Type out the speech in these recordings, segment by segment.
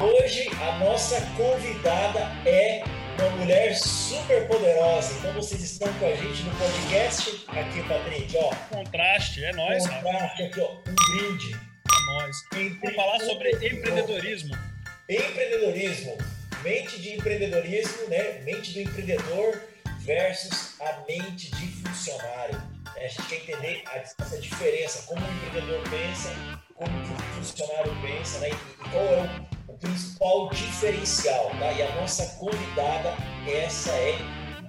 Hoje a nossa convidada é uma mulher super poderosa. Então vocês estão com a gente no podcast aqui, Patrick, ó. Contraste, é nóis, Contraste aqui, ó, um brinde. É nóis. Vamos falar sobre empreendedorismo. Empreendedorismo, mente de empreendedorismo, né? Mente do empreendedor versus a mente de funcionário. A gente quer entender a, essa diferença, como o empreendedor pensa, como o funcionário pensa, né? E qual é o, o principal diferencial, tá? E a nossa convidada, essa é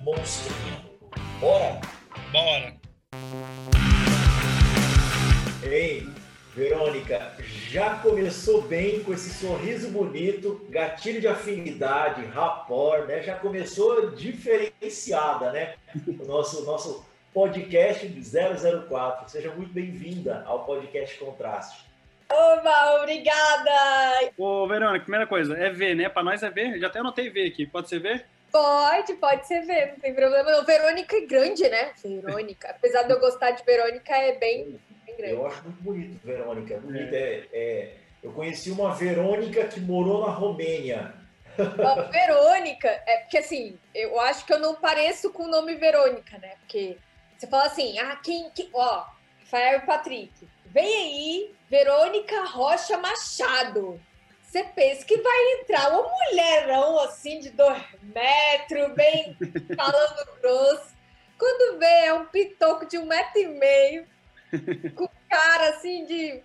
monstrinha. Bora? Bora! Ei, Verônica, já começou bem com esse sorriso bonito, gatilho de afinidade, rapport, né? Já começou diferenciada, né? O nosso, nosso podcast 004. Seja muito bem-vinda ao podcast Contraste. Oba, obrigada! Ô, Verônica, primeira coisa, é V, né? Pra nós é V. Já até anotei V aqui. Pode ser V? Pode, pode ser V, não tem problema não. Verônica é grande, né? Verônica. Apesar de eu gostar de Verônica, é bem, bem grande. Eu acho muito bonito, Verônica. Bonito é. é... Eu conheci uma Verônica que morou na Romênia. Ó, Verônica, é porque assim, eu acho que eu não pareço com o nome Verônica, né? Porque você fala assim, ah, quem, quem ó, Rafael e Patrick, vem aí, Verônica Rocha Machado. Você pensa que vai entrar uma mulherão assim de dois metros, bem falando grosso. Quando vê, é um pitoco de um metro e meio, com cara assim de.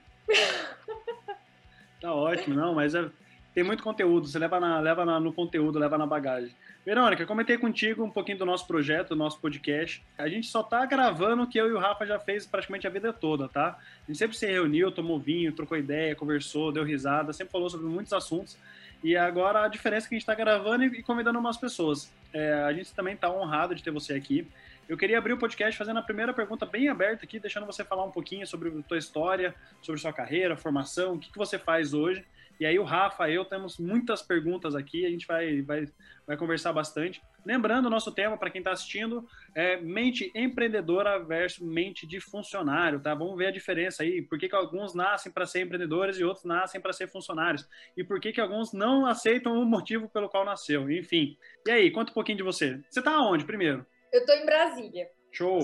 Tá ótimo, não, mas é, tem muito conteúdo. Você leva, na, leva na, no conteúdo, leva na bagagem. Verônica, comentei contigo um pouquinho do nosso projeto, do nosso podcast. A gente só tá gravando o que eu e o Rafa já fez praticamente a vida toda, tá? A gente sempre se reuniu, tomou vinho, trocou ideia, conversou, deu risada, sempre falou sobre muitos assuntos. E agora a diferença é que a gente está gravando e convidando umas pessoas. É, a gente também está honrado de ter você aqui. Eu queria abrir o podcast fazendo a primeira pergunta bem aberta aqui, deixando você falar um pouquinho sobre a tua história, sobre sua carreira, formação, o que, que você faz hoje. E aí o Rafa, eu temos muitas perguntas aqui, a gente vai, vai, vai conversar bastante. Lembrando, o nosso tema, para quem está assistindo, é mente empreendedora versus mente de funcionário, tá? Vamos ver a diferença aí. Por que, que alguns nascem para ser empreendedores e outros nascem para ser funcionários? E por que, que alguns não aceitam o motivo pelo qual nasceu? Enfim. E aí, conta um pouquinho de você. Você está onde, primeiro? Eu tô em Brasília. Show!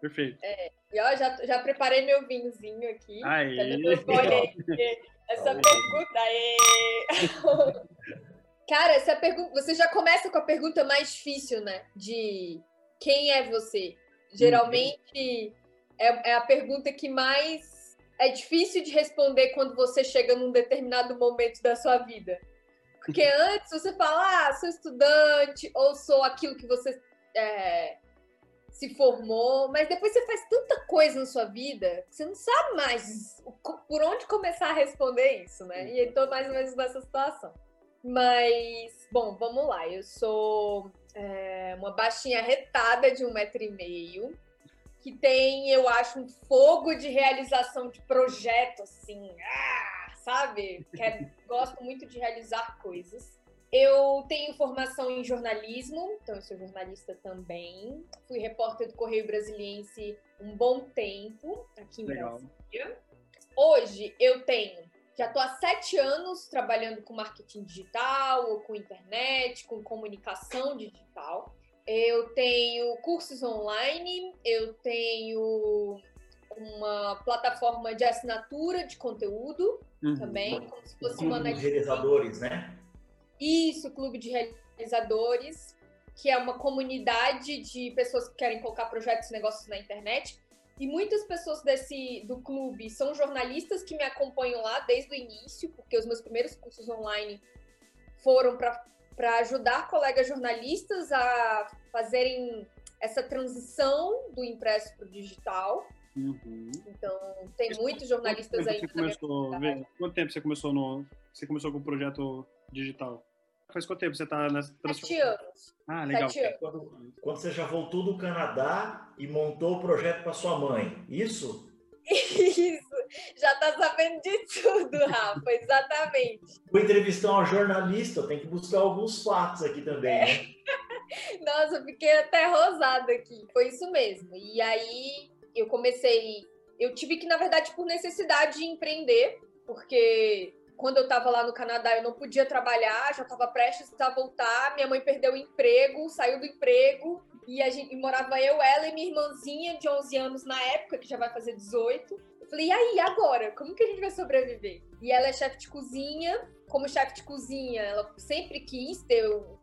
Perfeito. É, e ó, já, já preparei meu vinhozinho aqui. Aí. Essa pergunta é. Cara, essa pergunta. Você já começa com a pergunta mais difícil, né? De quem é você? Geralmente é, é a pergunta que mais é difícil de responder quando você chega num determinado momento da sua vida. Porque antes você fala, ah, sou estudante, ou sou aquilo que você é, se formou, mas depois você faz tanta coisa na sua vida que você não sabe mais por onde começar a responder isso, né? E tô mais ou menos nessa situação. Mas, bom, vamos lá. Eu sou é, uma baixinha retada de um metro e meio, que tem, eu acho, um fogo de realização de projeto, assim, ah, sabe? Quero, gosto muito de realizar coisas. Eu tenho formação em jornalismo, então eu sou jornalista também. Fui repórter do Correio Brasiliense um bom tempo aqui em Legal. Brasília. Hoje eu tenho, já estou há sete anos trabalhando com marketing digital, ou com internet, com comunicação digital. Eu tenho cursos online, eu tenho uma plataforma de assinatura de conteúdo Uhum. também, como se fosse uma Netflix. realizadores, né? Isso, Clube de Realizadores, que é uma comunidade de pessoas que querem colocar projetos e negócios na internet. E muitas pessoas desse do clube são jornalistas que me acompanham lá desde o início, porque os meus primeiros cursos online foram para ajudar colegas jornalistas a fazerem essa transição do impresso para o digital. Uhum. Então, tem muitos jornalistas aí. começou, quanto tempo você começou no você começou com o projeto digital? Faz quanto tempo você está nessa Sete anos. Ah, legal. Sete anos. Quando, quando você já voltou do Canadá e montou o projeto para sua mãe, isso? Isso, já tá sabendo de tudo, Rafa, exatamente. Vou entrevistar uma jornalista, tem que buscar alguns fatos aqui também, né? Nossa, eu fiquei até rosada aqui. Foi isso mesmo. E aí eu comecei. Eu tive que, na verdade, por necessidade de empreender, porque quando eu estava lá no Canadá, eu não podia trabalhar, já estava prestes a voltar. Minha mãe perdeu o emprego, saiu do emprego, e a gente e morava eu, ela e minha irmãzinha de 11 anos na época, que já vai fazer 18. Eu falei, e aí, agora? Como que a gente vai sobreviver? E ela é chefe de cozinha. Como chefe de cozinha, ela sempre quis ter o,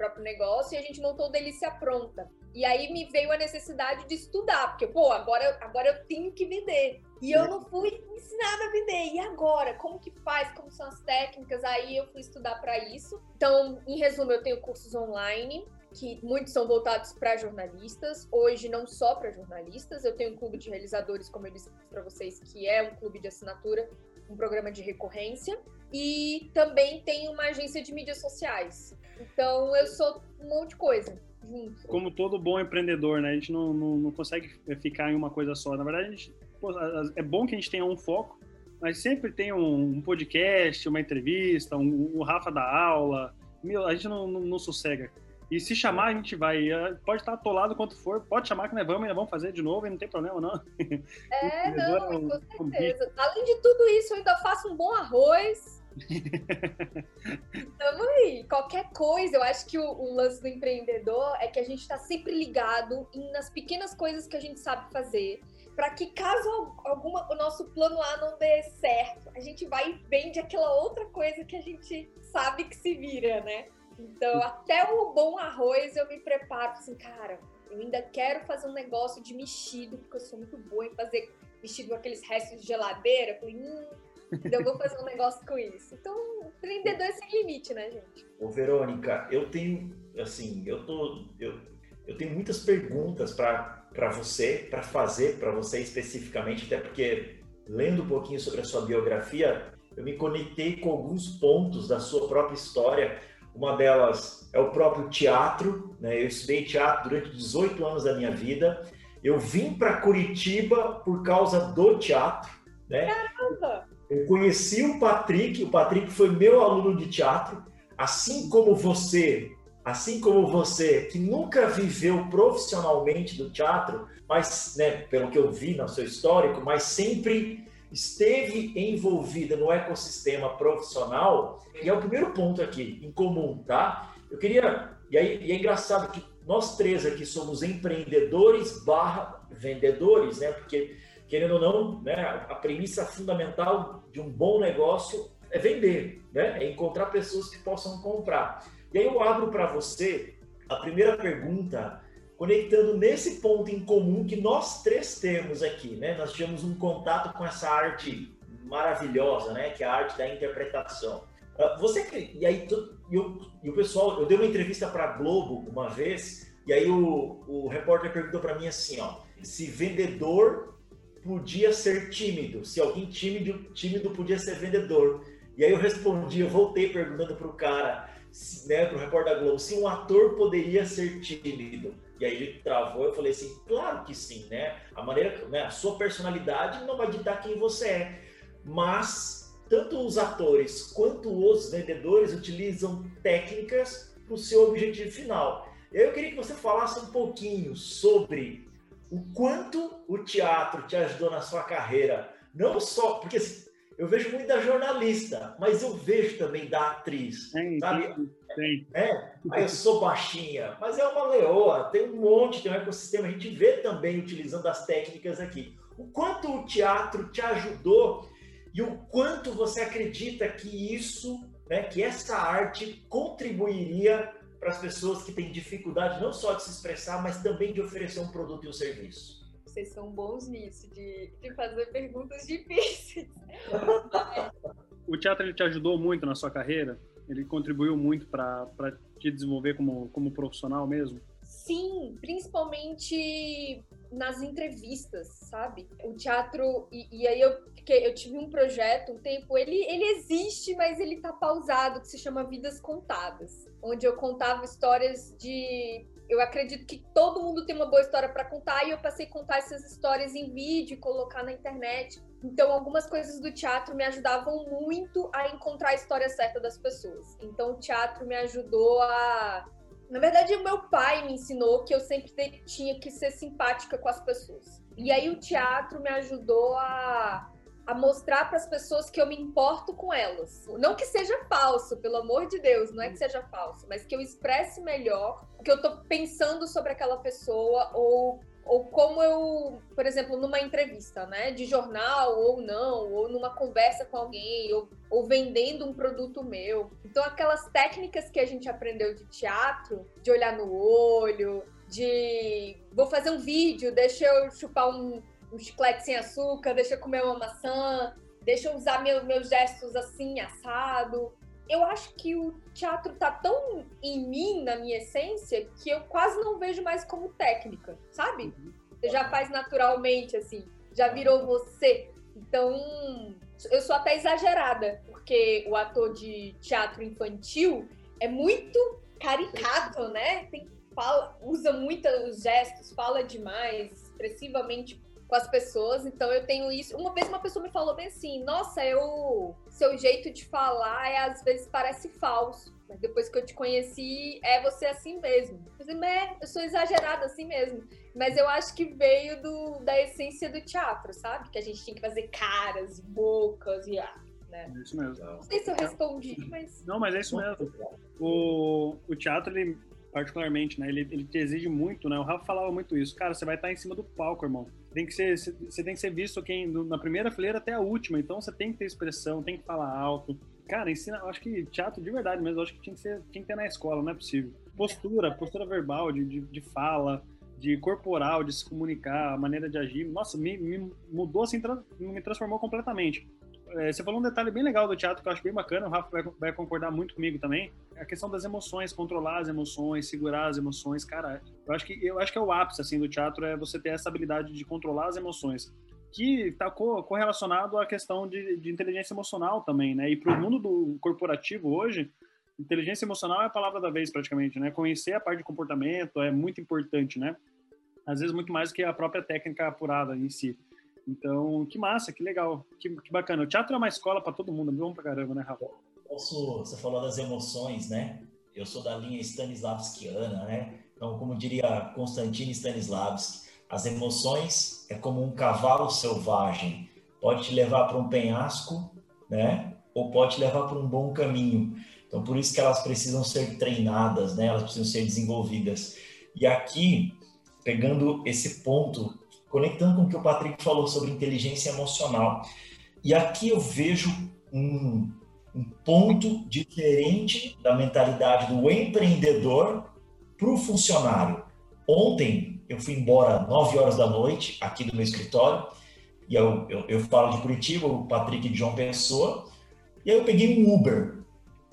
próprio negócio e a gente montou o Delícia Pronta. E aí me veio a necessidade de estudar, porque, pô, agora, agora eu tenho que vender. E eu não fui ensinada a vender. E agora? Como que faz? Como são as técnicas? Aí eu fui estudar para isso. Então, em resumo, eu tenho cursos online, que muitos são voltados para jornalistas. Hoje, não só para jornalistas. Eu tenho um clube de realizadores, como eu disse para vocês, que é um clube de assinatura, um programa de recorrência. E também tenho uma agência de mídias sociais. Então, eu sou um monte de coisa junto. Como todo bom empreendedor, né? A gente não, não, não consegue ficar em uma coisa só. Na verdade, gente, pô, é bom que a gente tenha um foco, mas sempre tem um, um podcast, uma entrevista, um, o Rafa da aula. Meu, a gente não, não, não, sossega. E se chamar, a gente vai. É, pode estar atolado quanto for, pode chamar que nós vamos, nós vamos fazer de novo e não tem problema, não. É, não, com certeza. Além de tudo isso, eu ainda faço um bom arroz Tamo aí. Qualquer coisa, eu acho que o, o, lance do empreendedor é que a gente está sempre ligado em, nas pequenas coisas que a gente sabe fazer. Para que caso alguma, o nosso plano A não dê certo, a gente vai e vende aquela outra coisa que a gente sabe que se vira, né? Então, até o bom arroz eu me preparo assim, cara, eu ainda quero fazer um negócio de mexido, porque eu sou muito boa em fazer mexido com aqueles restos de geladeira. Eu falei, hum, eu vou fazer um negócio com isso. Então, empreendedor é sem limite, né, gente? Ô, Verônica, eu tenho, assim, eu tô, eu, eu tenho muitas perguntas para você, para fazer para você especificamente, até porque lendo um pouquinho sobre a sua biografia, eu me conectei com alguns pontos da sua própria história. Uma delas é o próprio teatro, né? Eu estudei teatro durante 18 anos da minha vida. Eu vim para Curitiba por causa do teatro, né? Caramba! Eu conheci o Patrick, o Patrick foi meu aluno de teatro, assim como você, assim como você, que nunca viveu profissionalmente do teatro, mas, né, pelo que eu vi no seu histórico, mas sempre esteve envolvida no ecossistema profissional, e é o primeiro ponto aqui, em comum, tá? Eu queria, e aí e é engraçado que nós três aqui somos empreendedores barra vendedores, né? Porque querendo ou não, né, a premissa fundamental de um bom negócio é vender, né? é encontrar pessoas que possam comprar. E aí eu abro para você a primeira pergunta, conectando nesse ponto em comum que nós três temos aqui. Né? Nós tivemos um contato com essa arte maravilhosa, né? que é a arte da interpretação. Ah, você e aí e o, e o pessoal, eu dei uma entrevista para a Globo uma vez e aí o, o repórter perguntou para mim assim, ó, se vendedor podia ser tímido, se alguém tímido, tímido podia ser vendedor. E aí eu respondi, eu voltei perguntando para o cara, né, para o repórter da Globo, se um ator poderia ser tímido. E aí ele travou, eu falei assim, claro que sim, né? A maneira, né, a sua personalidade não vai ditar quem você é, mas tanto os atores quanto os vendedores utilizam técnicas para o seu objetivo final. Eu queria que você falasse um pouquinho sobre o quanto o teatro te ajudou na sua carreira. Não só, porque assim, eu vejo muito da jornalista, mas eu vejo também da atriz. Sim, sabe? Sim. É, eu sou baixinha, mas é uma leoa, tem um monte, tem um ecossistema. A gente vê também utilizando as técnicas aqui. O quanto o teatro te ajudou e o quanto você acredita que isso, né, que essa arte contribuiria para as pessoas que têm dificuldade não só de se expressar, mas também de oferecer um produto e um serviço? Vocês são bons nisso, de, de fazer perguntas difíceis. o teatro ele te ajudou muito na sua carreira? Ele contribuiu muito para te desenvolver como, como profissional mesmo? Sim, principalmente nas entrevistas, sabe? O teatro, e, e, aí eu, eu tive um projeto um tempo, ele, ele existe, mas ele tá pausado, que se chama Vidas Contadas, onde eu contava histórias de. Eu acredito que todo mundo tem uma boa história para contar, e eu passei a contar essas histórias em vídeo e colocar na internet. Então, algumas coisas do teatro me ajudavam muito a encontrar a história certa das pessoas. Então, o teatro me ajudou a na verdade, o meu pai me ensinou que eu sempre tinha que ser simpática com as pessoas. E aí o teatro me ajudou a, a mostrar para as pessoas que eu me importo com elas. Não que seja falso, pelo amor de Deus, não é que seja falso, mas que eu expresse melhor o que eu estou pensando sobre aquela pessoa ou ou como eu, por exemplo, numa entrevista, né, de jornal ou não, ou numa conversa com alguém, ou, ou vendendo um produto meu. Então, aquelas técnicas que a gente aprendeu de teatro, de olhar no olho, de vou fazer um vídeo, deixa eu chupar um, um chiclete sem açúcar, deixa eu comer uma maçã, deixa eu usar meu, meus gestos assim, assado. Eu acho que o teatro tá tão em mim, na minha essência, que eu quase não vejo mais como técnica, sabe? Você já faz naturalmente, assim, já virou você. Então, eu sou até exagerada, porque o ator de teatro infantil é muito caricato, né? Tem, fala, usa muitos gestos, fala demais, expressivamente com as pessoas, então eu tenho isso. Uma vez uma pessoa me falou bem assim: "Nossa, eu seu jeito de falar é às vezes parece falso, mas depois que eu te conheci, é você assim mesmo". Eu falei, é, eu sou exagerada assim mesmo, mas eu acho que veio do, da essência do teatro, sabe? Que a gente tinha que fazer caras bocas e ah, né? É isso mesmo. Não sei se eu respondi, mas Não, mas é isso mesmo. O, o teatro ele particularmente, né? Ele, ele te exige muito, né? O Rafa falava muito isso. Cara, você vai estar em cima do palco, irmão tem que ser, você tem que ser visto quem na primeira fileira até a última, então você tem que ter expressão, tem que falar alto. Cara, ensina, acho que teatro de verdade mesmo, acho que tinha que, ser, tinha que ter na escola, não é possível. Postura, postura verbal, de, de, de fala, de corporal, de se comunicar, a maneira de agir, nossa, me, me mudou assim, me transformou completamente. É, você falou um detalhe bem legal do teatro que eu acho bem bacana, o Rafa vai, vai, concordar muito comigo também. A questão das emoções, controlar as emoções, segurar as emoções, cara. Eu acho que eu acho que é o ápice assim do teatro é você ter essa habilidade de controlar as emoções, que está co correlacionado à questão de, de inteligência emocional também, né? E para o mundo do corporativo hoje, inteligência emocional é a palavra da vez praticamente, né? Conhecer a parte de comportamento é muito importante, né? Às vezes muito mais que a própria técnica apurada em si. Então, que massa, que legal, que, que bacana. O teatro é uma escola para todo mundo, é bom pra caramba, né, Rafa? Posso, você falou das emoções, né? Eu sou da linha Stanislavskiana, né? Então, como diria Konstantin Stanislavski, as emoções é como um cavalo selvagem. Pode te levar para um penhasco, né? Ou pode te levar para um bom caminho. Então, por isso que elas precisam ser treinadas, né? Elas precisam ser desenvolvidas. E aqui, pegando esse ponto conectando com o que o Patrick falou sobre inteligência emocional. E aqui eu vejo um, um ponto diferente da mentalidade do empreendedor para o funcionário. Ontem eu fui embora 9 horas da noite aqui do meu escritório, e eu, eu, eu falo de Curitiba, o Patrick de João Pessoa, e aí eu peguei um Uber.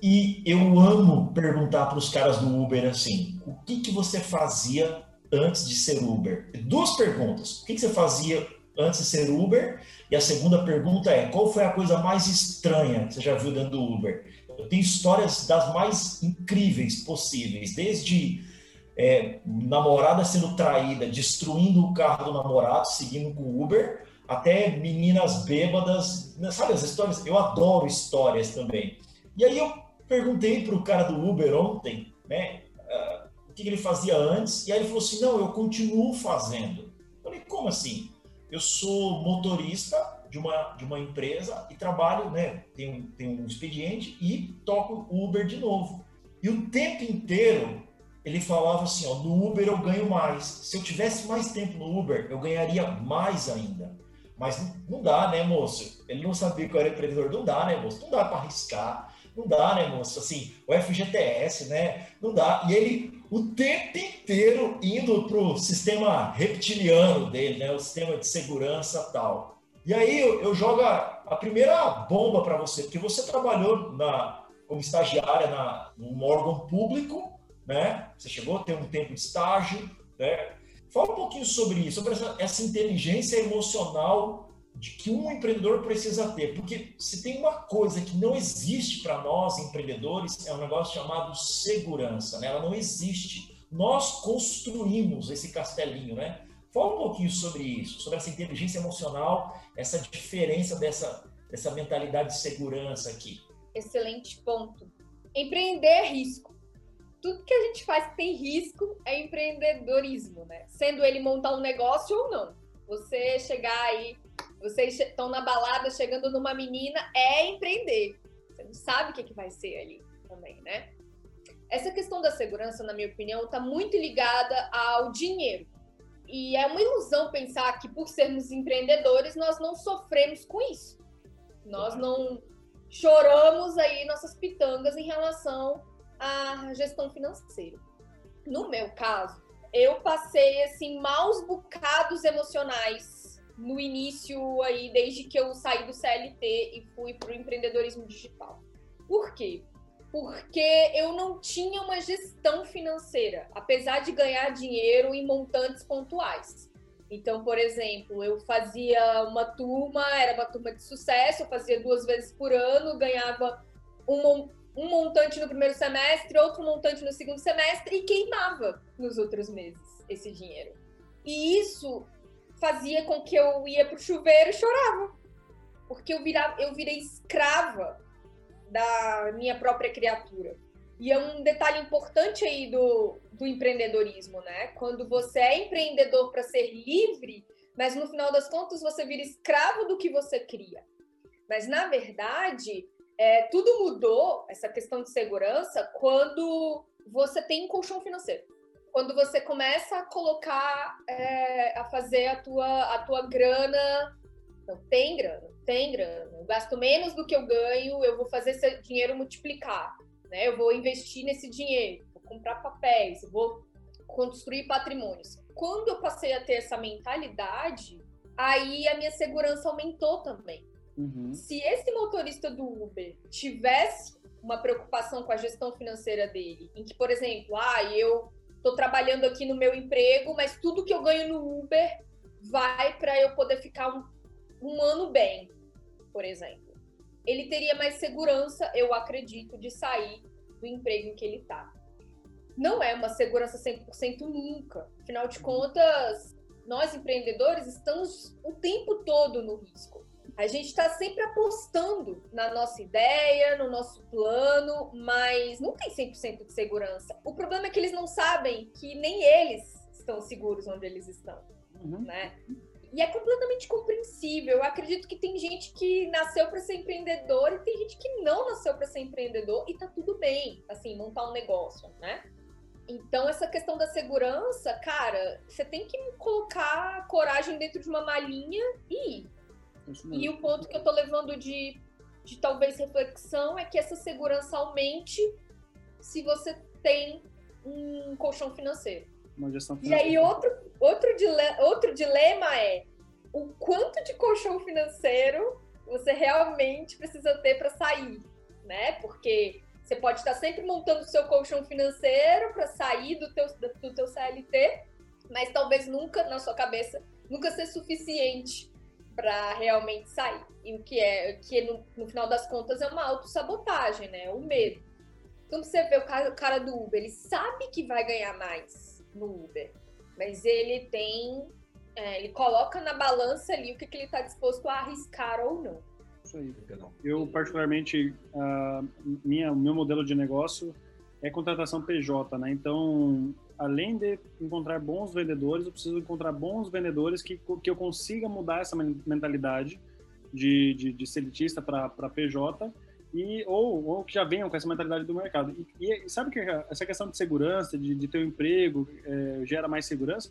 E eu amo perguntar para os caras do Uber assim: o que, que você fazia antes de ser Uber? Duas perguntas. O que você fazia antes de ser Uber? E a segunda pergunta é: qual foi a coisa mais estranha que você já viu dentro do Uber? Eu tenho histórias das mais incríveis possíveis, desde é, namorada sendo traída, destruindo o carro do namorado, seguindo com o Uber, até meninas bêbadas, né, sabe as histórias? Eu adoro histórias também. E aí eu perguntei para o cara do Uber ontem, né? Que ele fazia antes, e aí ele falou assim: não, eu continuo fazendo. Eu falei: como assim? Eu sou motorista de uma, de uma empresa e trabalho, né? Tenho, tenho um expediente e toco Uber de novo. E o tempo inteiro ele falava assim: ó, no Uber eu ganho mais. Se eu tivesse mais tempo no Uber, eu ganharia mais ainda. Mas não dá, né, moço? Ele não sabia que eu era empreendedor. Não dá, né, moço? Não dá para arriscar. Não dá, né, moço? Assim, o FGTS, né? Não dá. E ele o tempo inteiro indo para o sistema reptiliano dele, né? o sistema de segurança tal. E aí eu, eu jogo a, a primeira bomba para você, porque você trabalhou na, como estagiária na, num órgão público, né? Você chegou a ter um tempo de estágio, né? Fala um pouquinho sobre isso, sobre essa, essa inteligência emocional de que um empreendedor precisa ter, porque se tem uma coisa que não existe para nós empreendedores é um negócio chamado segurança, né? Ela não existe. Nós construímos esse castelinho, né? Fala um pouquinho sobre isso, sobre essa inteligência emocional, essa diferença dessa dessa mentalidade de segurança aqui. Excelente ponto. Empreender é risco. Tudo que a gente faz que tem risco é empreendedorismo, né? Sendo ele montar um negócio ou não. Você chegar aí Vocês estão na balada chegando numa menina, é empreender. Você não sabe o que, que vai ser ali também, né? Essa questão da segurança, na minha opinião, está muito ligada ao dinheiro. E é uma ilusão pensar que, por sermos empreendedores, nós não sofremos com isso. Nós não choramos aí nossas pitangas em relação à gestão financeira. No meu caso, eu passei assim maus bocados emocionais no início aí desde que eu saí do CLT e fui para o empreendedorismo digital. Por quê? Porque eu não tinha uma gestão financeira, apesar de ganhar dinheiro em montantes pontuais. Então, por exemplo, eu fazia uma turma, era uma turma de sucesso, eu fazia duas vezes por ano, ganhava um, um montante no primeiro semestre, outro montante no segundo semestre e queimava nos outros meses esse dinheiro. E isso fazia com que eu ia pro chuveiro e chorava. Porque eu, virava, eu virei escrava da minha própria criatura. E é um detalhe importante aí do, do empreendedorismo, né? Quando você é empreendedor para ser livre, mas no final das contas você vira escravo do que você cria. Mas na verdade, é, tudo mudou, essa questão de segurança, quando você tem um colchão financeiro. Quando você começa a colocar, é, a fazer a tua, a tua grana. Tem grana, tem grana. Eu gasto menos do que eu ganho, eu vou fazer esse dinheiro multiplicar né? Eu vou investir nesse dinheiro, vou comprar papéis, vou construir patrimônios. Quando eu passei a ter essa mentalidade, aí a minha segurança aumentou também. Uhum. Se esse motorista do Uber tivesse uma preocupação com a gestão financeira dele, em que, por exemplo, ah, eu estou trabalhando aqui no meu emprego, mas tudo que eu ganho no Uber vai para eu poder ficar um, um ano bem, por exemplo ele teria mais segurança, eu acredito, de sair do emprego em que ele está. Não é uma segurança 100% nunca. Afinal de contas, nós empreendedores estamos o tempo todo no risco. A gente está sempre apostando na nossa ideia, no nosso plano, mas não tem 100% de segurança. O problema é que eles não sabem que nem eles estão seguros onde eles estão, uhum. né? E é completamente compreensível. Eu acredito que tem gente que nasceu para ser empreendedor e tem gente que não nasceu para ser empreendedor e tá tudo bem, assim, montar um negócio, né? Então, essa questão da segurança, cara, você tem que colocar coragem dentro de uma malinha e ir. E o ponto que eu tô levando de, de talvez reflexão é que essa segurança aumente se você tem um colchão financeiro. Uma gestão financeira. E aí, outro, outro, dilema, outro dilema é o quanto de colchão financeiro você realmente precisa ter para sair, né? Porque você pode estar sempre montando o seu colchão financeiro para sair do teu, do teu CLT, mas talvez nunca, na sua cabeça, nunca ser suficiente para realmente sair. E o que é, que no, no final das contas é uma autossabotagem, né? O medo. Então você vê o cara, o cara do Uber, ele sabe que vai ganhar mais no Uber, mas ele tem. É, ele coloca na balança ali o que, que ele está disposto a arriscar ou não. Isso aí. Eu, particularmente, uh, minha, meu modelo de negócio é contratação PJ, né? Então, além de encontrar bons vendedores, eu preciso encontrar bons vendedores que, que eu consiga mudar essa mentalidade de, de, de selitista para PJ e ou, ou que já venham com essa mentalidade do mercado. E, e sabe que essa questão de segurança, de, de ter um emprego, é, gera mais segurança?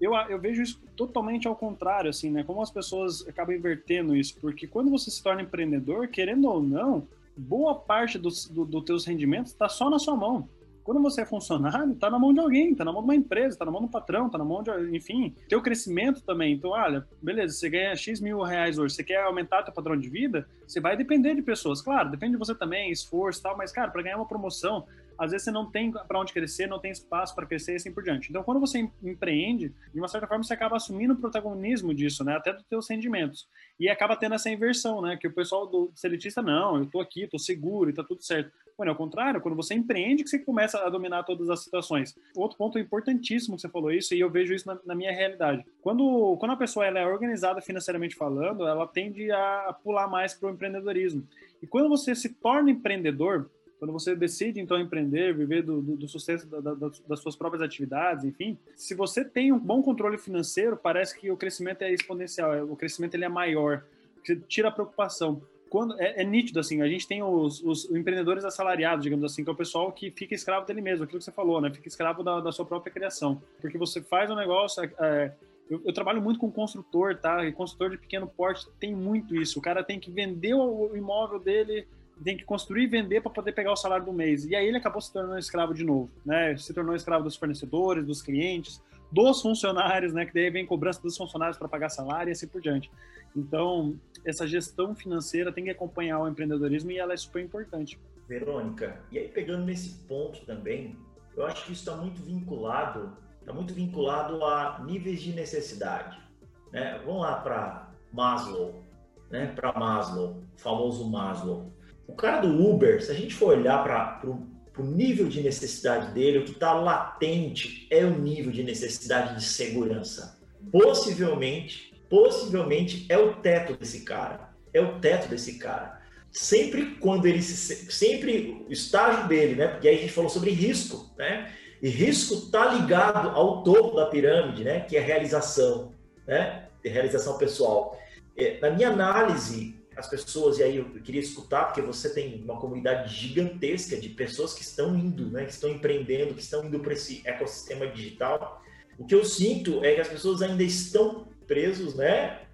Eu, eu vejo isso totalmente ao contrário, assim, né? Como as pessoas acabam invertendo isso, porque quando você se torna empreendedor, querendo ou não, boa parte dos do, do teus rendimentos está só na sua mão. Quando você é funcionário, está na mão de alguém, está na mão de uma empresa, está na mão do patrão, está na mão de, enfim, teu crescimento também. Então, olha, beleza, você ganha X mil reais hoje, você quer aumentar teu padrão de vida, você vai depender de pessoas. Claro, depende de você também, esforço e tal, mas, cara, para ganhar uma promoção, às vezes você não tem para onde crescer, não tem espaço para crescer e assim por diante. Então, quando você empreende, de uma certa forma, você acaba assumindo o protagonismo disso, né? Até dos seus rendimentos. E acaba tendo essa inversão, né? Que o pessoal do seletista, não, eu tô aqui, tô seguro e tá tudo certo. Quando é o contrário, quando você empreende que você começa a dominar todas as situações. Outro ponto importantíssimo que você falou isso, e eu vejo isso na, na minha realidade. Quando, quando a pessoa ela é organizada financeiramente falando, ela tende a pular mais para o empreendedorismo. E quando você se torna empreendedor, quando você decide então empreender, viver do, do, do sucesso da, da, das suas próprias atividades, enfim, se você tem um bom controle financeiro, parece que o crescimento é exponencial, o crescimento ele é maior, você tira a preocupação. Quando, é, é nítido, assim, a gente tem os, os, empreendedores assalariados, digamos assim, que é o pessoal que fica escravo dele mesmo, aquilo que você falou, né? Fica escravo da, da sua própria criação. Porque você faz um negócio, é, é eu, eu, trabalho muito com construtor, tá? E construtor de pequeno porte tem muito isso. O cara tem que vender o imóvel dele, tem que construir e vender para poder pegar o salário do mês. E aí ele acabou se tornando escravo de novo, né? Se tornou escravo dos fornecedores, dos clientes, dos funcionários, né? Que daí vem cobrança dos funcionários para pagar salário e assim por diante. Então, essa gestão financeira tem que acompanhar o empreendedorismo e ela é super importante. Verônica, e aí pegando nesse ponto também, eu acho que isso está muito vinculado está muito vinculado a níveis de necessidade. Né? Vamos lá para Maslow, né? para Maslow, famoso Maslow. O cara do Uber, se a gente for olhar para o nível de necessidade dele, o que está latente é o nível de necessidade de segurança. Possivelmente, possivelmente é o teto desse cara. É o teto desse cara. Sempre quando ele se, sempre o estágio dele, né? Porque aí a gente falou sobre risco, né? E risco está ligado ao topo da pirâmide, né? Que é realização, né? De realização pessoal. É, na minha análise, as pessoas, e aí eu queria escutar, porque você tem uma comunidade gigantesca de pessoas que estão indo, né? Que estão empreendendo, que estão indo para esse ecossistema digital. O que eu sinto é que as pessoas ainda estão presos, né?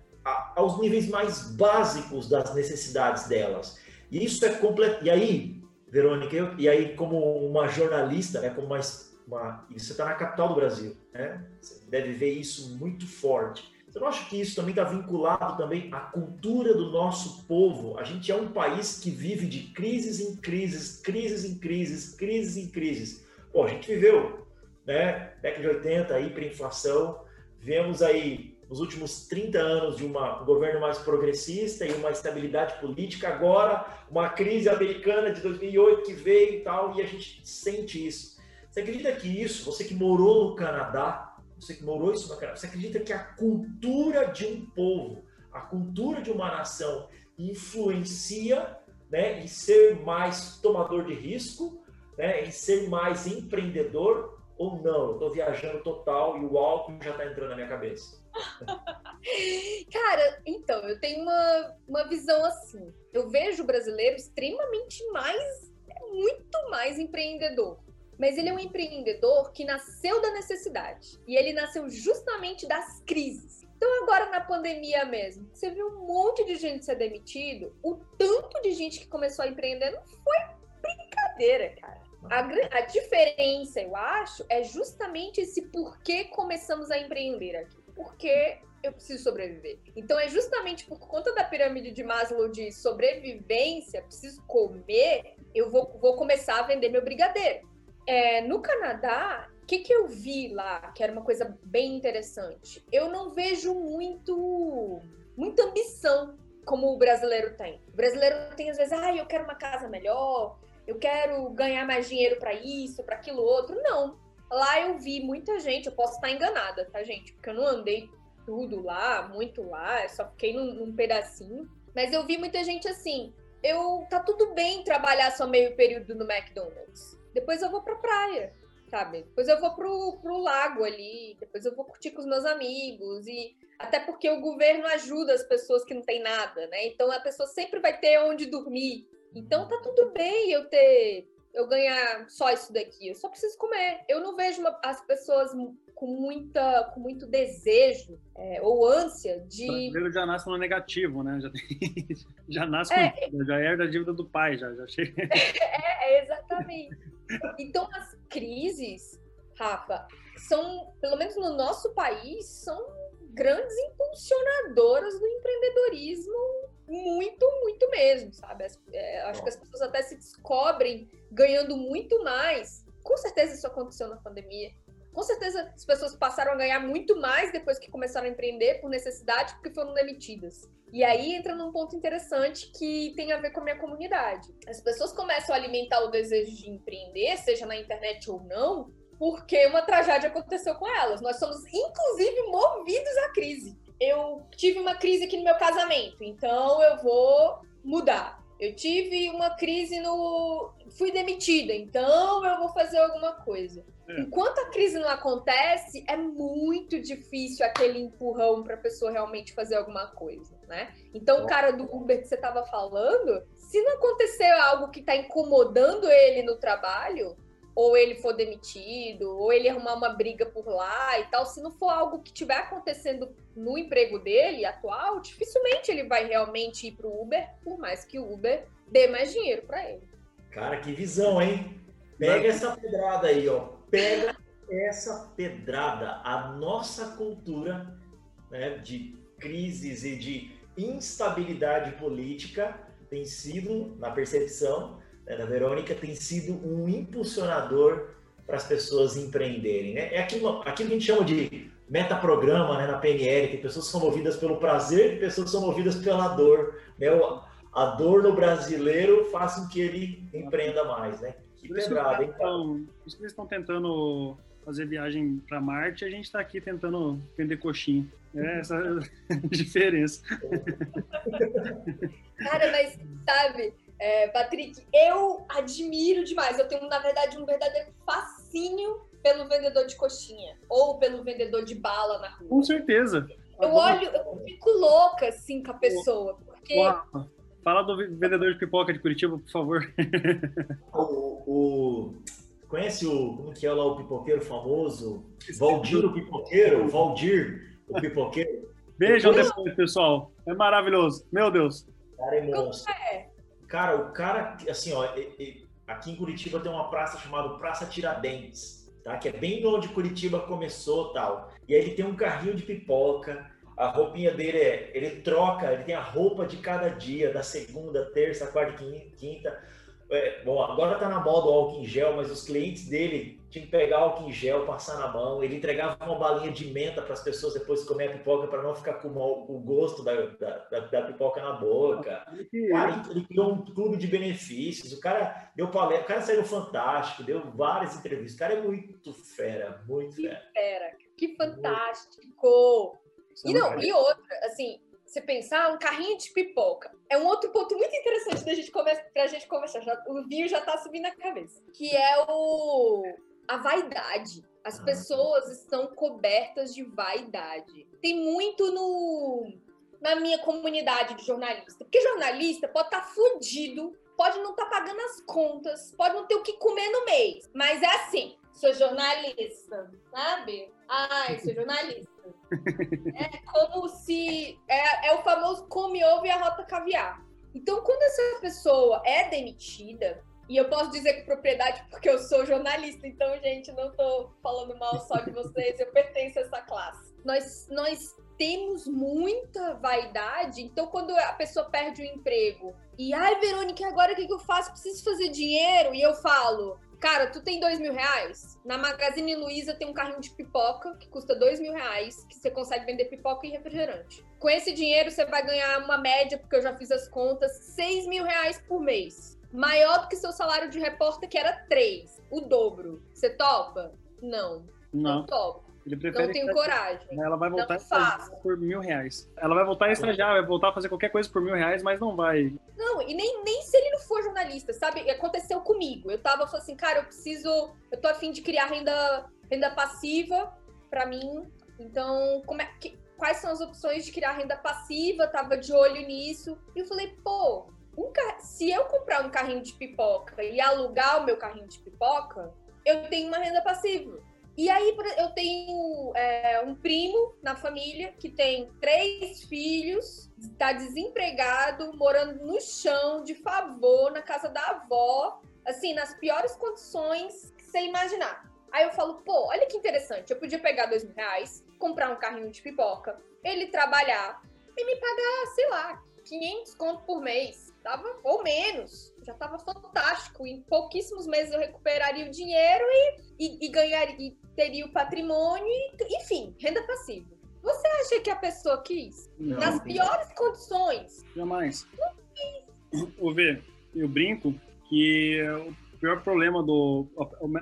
aos níveis mais básicos das necessidades delas. E isso é completo. E aí, Verônica, eu, e aí como uma jornalista, né, como uma uma, você está na capital do Brasil, né? Você deve ver isso muito forte. Você não acha que isso também está vinculado também à cultura do nosso povo? A gente é um país que vive de crises em crises, crises em crises, crises em crises. Pô, a gente viveu, né? Década de 80, hiperinflação, vemos aí nos últimos 30 anos de uma, um governo mais progressista e uma estabilidade política, agora uma crise americana de 2008 que veio e tal, e a gente sente isso. Você acredita que isso, você que morou no Canadá, você que morou isso no Canadá, você acredita que a cultura de um povo, a cultura de uma nação influencia né, em ser mais tomador de risco, né, em ser mais empreendedor ou não? Eu estou viajando total e o álcool já está entrando na minha cabeça. Cara, então, eu tenho uma, uma visão assim. Eu vejo o brasileiro extremamente mais, muito mais empreendedor. Mas ele é um empreendedor que nasceu da necessidade. E ele nasceu justamente das crises. Então, agora na pandemia mesmo, você viu um monte de gente ser demitido. O tanto de gente que começou a empreender não foi brincadeira, cara. A, a diferença, eu acho, é justamente esse porquê começamos a empreender aqui. Porque eu preciso sobreviver. Então é justamente por conta da pirâmide de Maslow de sobrevivência, preciso comer, eu vou, vou começar a vender meu brigadeiro. É, no Canadá, o que, que eu vi lá, que era uma coisa bem interessante? Eu não vejo muito, muita ambição como o brasileiro tem. O brasileiro tem, às vezes, ah, eu quero uma casa melhor, eu quero ganhar mais dinheiro para isso, para aquilo outro. Não. Lá eu vi muita gente, eu posso estar enganada, tá, gente? Porque eu não andei tudo lá, muito lá, só fiquei num, num pedacinho. Mas eu vi muita gente assim, eu tá tudo bem trabalhar só meio período no McDonald's depois eu vou pra praia, sabe? Depois eu vou pro, pro lago ali, depois eu vou curtir com os meus amigos e até porque o governo ajuda as pessoas que não têm nada, né? Então a pessoa sempre vai ter onde dormir. Então tá tudo bem eu ter eu ganhar só isso daqui, eu só preciso comer. Eu não vejo uma, as pessoas com, muita, com muito desejo é, ou ânsia de. O brasileiro já nasce no negativo, né? Já, tem, já nasce é, com, já herda a dívida do pai, já, já chega. É, é, exatamente. Então as crises, Rafa, são, pelo menos no nosso país, são grandes impulsionadoras do empreendedorismo muito, muito mesmo, sabe? É, acho que as pessoas até se descobrem ganhando muito mais. Com certeza isso aconteceu na pandemia. Com certeza as pessoas passaram a ganhar muito mais depois que começaram a empreender por necessidade, porque foram demitidas. E aí entra num ponto interessante que tem a ver com a minha comunidade. As pessoas começam a alimentar o desejo de empreender, seja na internet ou não, porque uma tragédia aconteceu com elas. Nós somos, inclusive, movidos à crise eu tive uma crise aqui no meu casamento, então eu vou mudar. Eu tive uma crise no. fui demitida, então eu vou fazer alguma coisa. Enquanto a crise não acontece, é muito difícil aquele empurrão para a pessoa realmente fazer alguma coisa, né? Então, o cara do Uber que você estava falando, se não acontecer algo que está incomodando ele no trabalho, ou ele for demitido, ou ele arrumar uma briga por lá e tal, se não for algo que estiver acontecendo no emprego dele atual, dificilmente ele vai realmente ir para o Uber, por mais que o Uber dê mais dinheiro para ele. Cara, que visão, hein? Pega essa pedrada aí, ó. Pega essa pedrada. A nossa cultura né, de crises e de instabilidade política tem sido, na percepção né, da Verônica, tem sido um impulsionador para as pessoas empreenderem. Né? É aquilo, aquilo que a gente chama de metaprograma né, na PNL, que pessoas são movidas pelo prazer e pessoas são movidas pela dor. Né? a dor no brasileiro faz com que ele empreenda mais, né? Que pedrada, hein? Por isso que eles estão tentando fazer viagem para Marte, a gente está aqui tentando vender coxinha. É essa a diferença. Cara, mas sabe, é, Patrick, eu admiro demais. Eu tenho, na verdade, um verdadeiro fascínio pelo vendedor de coxinha ou pelo vendedor de bala na rua. Com certeza. Eu olho, eu fico louca assim com a pessoa, porque Uau. Fala do vendedor de pipoca de Curitiba, por favor. O, o, conhece o como que é lá o pipoqueiro famoso? Valdir o pipoqueiro? Valdir o pipoqueiro? Vejam depois, pessoal. É maravilhoso. Meu Deus. Cara, é monstro. É? Cara, o cara, assim, ó, aqui em Curitiba tem uma praça chamada Praça Tiradentes, tá? Que é bem onde Curitiba começou tal. E aí ele tem um carrinho de pipoca a roupinha dele é, ele troca, ele tem a roupa de cada dia, da segunda, terça, quarta quinta. É, bom, agora tá na moda o álcool em gel, mas os clientes dele tinham que pegar álcool em gel, passar na mão. Ele entregava uma balinha de menta para as pessoas depois de comer a pipoca para não ficar com o gosto da, da, da, pipoca na boca. Cara, ele criou um clube de benefícios. O cara deu palestra, o cara saiu fantástico, deu várias entrevistas. O cara é muito fera, muito fera. Que fera, que fantástico! E não, e outra, assim, você pensar, um carrinho de pipoca. É um outro ponto muito interessante da gente pra gente conversar. Já, o vinho já tá subindo na cabeça. Que é o a vaidade. As ah. pessoas estão cobertas de vaidade. Tem muito no na minha comunidade de jornalista. Porque jornalista pode estar tá fudido, pode não estar tá pagando as contas, pode não ter o que comer no mês. Mas é assim, sou jornalista, sabe? Ai, sou jornalista. É como se. É, é o famoso come ovo e a rota caviar. Então, quando essa pessoa é demitida, e eu posso dizer com propriedade porque eu sou jornalista, então, gente, não tô falando mal só de vocês, eu pertenço a essa classe. Nós, nós temos muita vaidade, então quando a pessoa perde o emprego e, ai, Verônica, agora o que eu faço? Preciso fazer dinheiro? E eu falo, Cara, tu tem dois mil reais? Na Magazine Luiza tem um carrinho de pipoca que custa dois mil reais, que você consegue vender pipoca e refrigerante. Com esse dinheiro, você vai ganhar uma média, porque eu já fiz as contas, seis mil reais por mês. Maior do que seu salário de repórter, que era três. O dobro. Você topa? Não. Não, não topa. Ele prefere não tenho coragem. Ela vai voltar a estagiar por mil reais. Ela vai voltar a estagiar, vai voltar a fazer qualquer coisa por mil reais, mas não vai. Não, e nem, nem se ele não for jornalista, sabe? Aconteceu comigo. Eu tava falando assim, cara, eu preciso. Eu tô afim de criar renda, renda passiva para mim. Então, como é que, quais são as opções de criar renda passiva? Tava de olho nisso. E eu falei, pô, um car... se eu comprar um carrinho de pipoca e alugar o meu carrinho de pipoca, eu tenho uma renda passiva. E aí eu tenho é, um primo na família que tem três filhos, está desempregado, morando no chão, de favor, na casa da avó, assim, nas piores condições que você imaginar. Aí eu falo, pô, olha que interessante, eu podia pegar dois mil reais, comprar um carrinho de pipoca, ele trabalhar e me pagar, sei lá, 500 conto por mês, tava, ou menos já estava fantástico. Em pouquíssimos meses eu recuperaria o dinheiro e, e, e ganharia, e teria o patrimônio, e, enfim, renda passiva. Você acha que a pessoa quis? Não, Nas piores condições? Jamais. Não quis. O V, eu brinco que o pior problema do.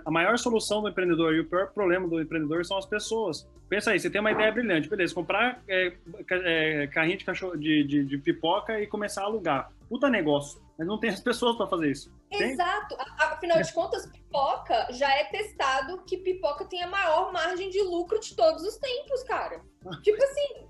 A maior solução do empreendedor e o pior problema do empreendedor são as pessoas. Pensa aí, você tem uma ideia brilhante, beleza, comprar é, é, carrinho de, cachorro, de, de, de pipoca e começar a alugar. Puta negócio. Mas não tem as pessoas para fazer isso. Exato. Afinal de contas, pipoca já é testado que pipoca tem a maior margem de lucro de todos os tempos, cara. tipo assim,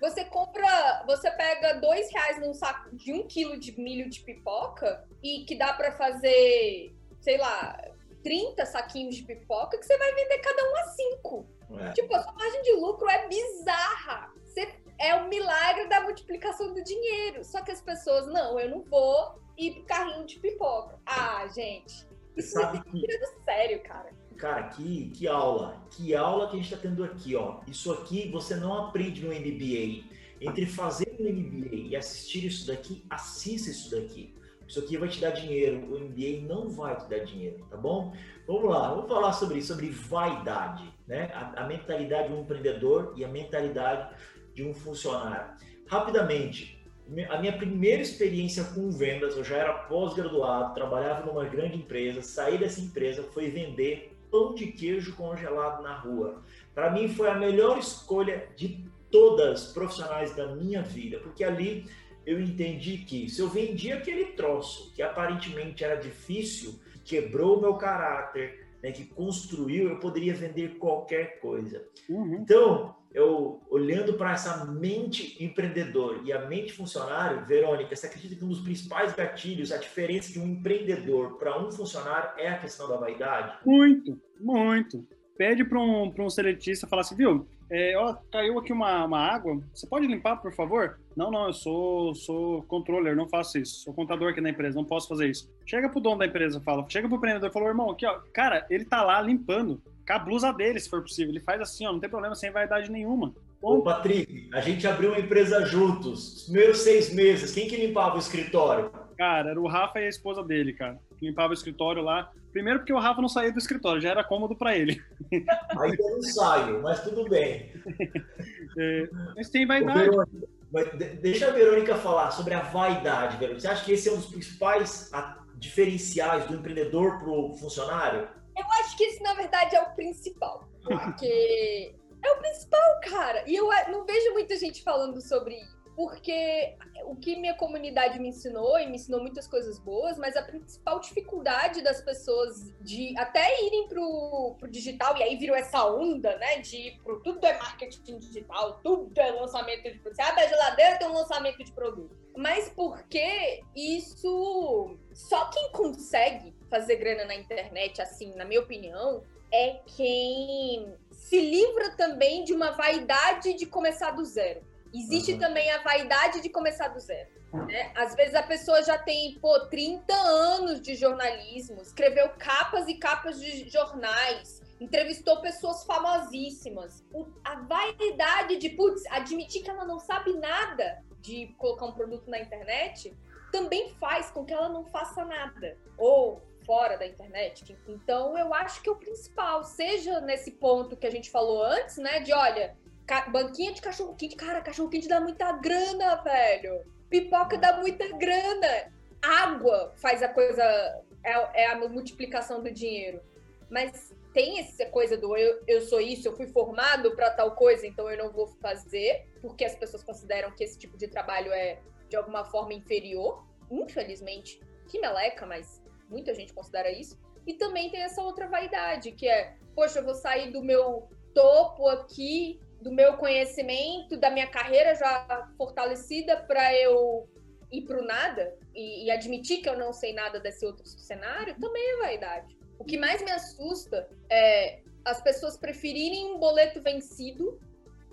você compra, você pega dois reais num saco de um quilo de milho de pipoca e que dá para fazer, sei lá, 30 saquinhos de pipoca que você vai vender cada um a cinco. É. Tipo, a sua margem de lucro é bizarra. Você é o milagre da multiplicação do dinheiro. Só que as pessoas, não, eu não vou ir pro carrinho de pipoca. Ah, gente, isso é que... do sério, cara. Cara, que, que aula, que aula que a gente está tendo aqui, ó. Isso aqui você não aprende no MBA. Entre fazer um MBA e assistir isso daqui, assista isso daqui. Isso aqui vai te dar dinheiro, o MBA não vai te dar dinheiro, tá bom? Vamos lá, vamos falar sobre sobre vaidade, né? A, a mentalidade de um empreendedor e a mentalidade de um funcionário. Rapidamente, a minha primeira experiência com vendas, eu já era pós-graduado, trabalhava numa grande empresa, saí dessa empresa, foi vender pão de queijo congelado na rua. Para mim foi a melhor escolha de todas profissionais da minha vida, porque ali eu entendi que se eu vendia aquele troço que aparentemente era difícil, quebrou o meu caráter, né, que construiu, eu poderia vender qualquer coisa. Uhum. Então, eu olhando para essa mente empreendedor e a mente funcionário, Verônica, você acredita que um dos principais gatilhos, a diferença de um empreendedor para um funcionário é a questão da vaidade? Muito, muito. Pede para um, um seletista falar assim, viu? É, ó, caiu aqui uma, uma água, você pode limpar, por favor? Não, não, eu sou, sou controller, não faço isso. Sou contador aqui na empresa, não posso fazer isso. Chega pro dono da empresa, fala, chega pro empreendedor fala, irmão, aqui, ó, cara, ele tá lá limpando com a blusa dele, se for possível. Ele faz assim, ó, não tem problema, sem vaidade nenhuma. Bom, Ô, Patrick, a gente abriu uma empresa juntos. Os primeiros seis meses, quem que limpava o escritório? Cara, era o Rafa e a esposa dele, cara. Que limpava o escritório lá. Primeiro porque o Rafa não saía do escritório, já era cômodo para ele. Aí eu não saio, mas tudo bem. É, mas tem vaidade. mas deixa a Verônica falar sobre a vaidade, Verônica. Você acha que esse é um dos principais diferenciais do empreendedor para o funcionário? Eu acho que esse, na verdade, é o principal. Porque é o principal, cara. E eu não vejo muita gente falando sobre porque o que minha comunidade me ensinou, e me ensinou muitas coisas boas, mas a principal dificuldade das pessoas de até irem pro, pro digital, e aí virou essa onda, né, de pro tudo é marketing digital, tudo é lançamento de produto. Você abre a geladeira, tem um lançamento de produto. Mas porque isso. Só quem consegue fazer grana na internet, assim, na minha opinião, é quem se livra também de uma vaidade de começar do zero. Existe uhum. também a vaidade de começar do zero. Né? Às vezes a pessoa já tem, pô, 30 anos de jornalismo, escreveu capas e capas de jornais, entrevistou pessoas famosíssimas. O, a vaidade de, putz, admitir que ela não sabe nada de colocar um produto na internet também faz com que ela não faça nada. Ou fora da internet. Então, eu acho que o principal, seja nesse ponto que a gente falou antes, né, de olha, banquinha de cachorro quente, cara, cachorro quente dá muita grana, velho. Pipoca dá muita grana. Água faz a coisa, é, é a multiplicação do dinheiro. Mas tem essa coisa do eu, eu sou isso, eu fui formado para tal coisa, então eu não vou fazer, porque as pessoas consideram que esse tipo de trabalho é de alguma forma inferior. Infelizmente, que meleca, mas muita gente considera isso. E também tem essa outra vaidade, que é, poxa, eu vou sair do meu topo aqui do meu conhecimento, da minha carreira já fortalecida para eu ir para o nada e, e, admitir que eu não sei nada desse outro cenário, também é vaidade. O que mais me assusta é as pessoas preferirem um boleto vencido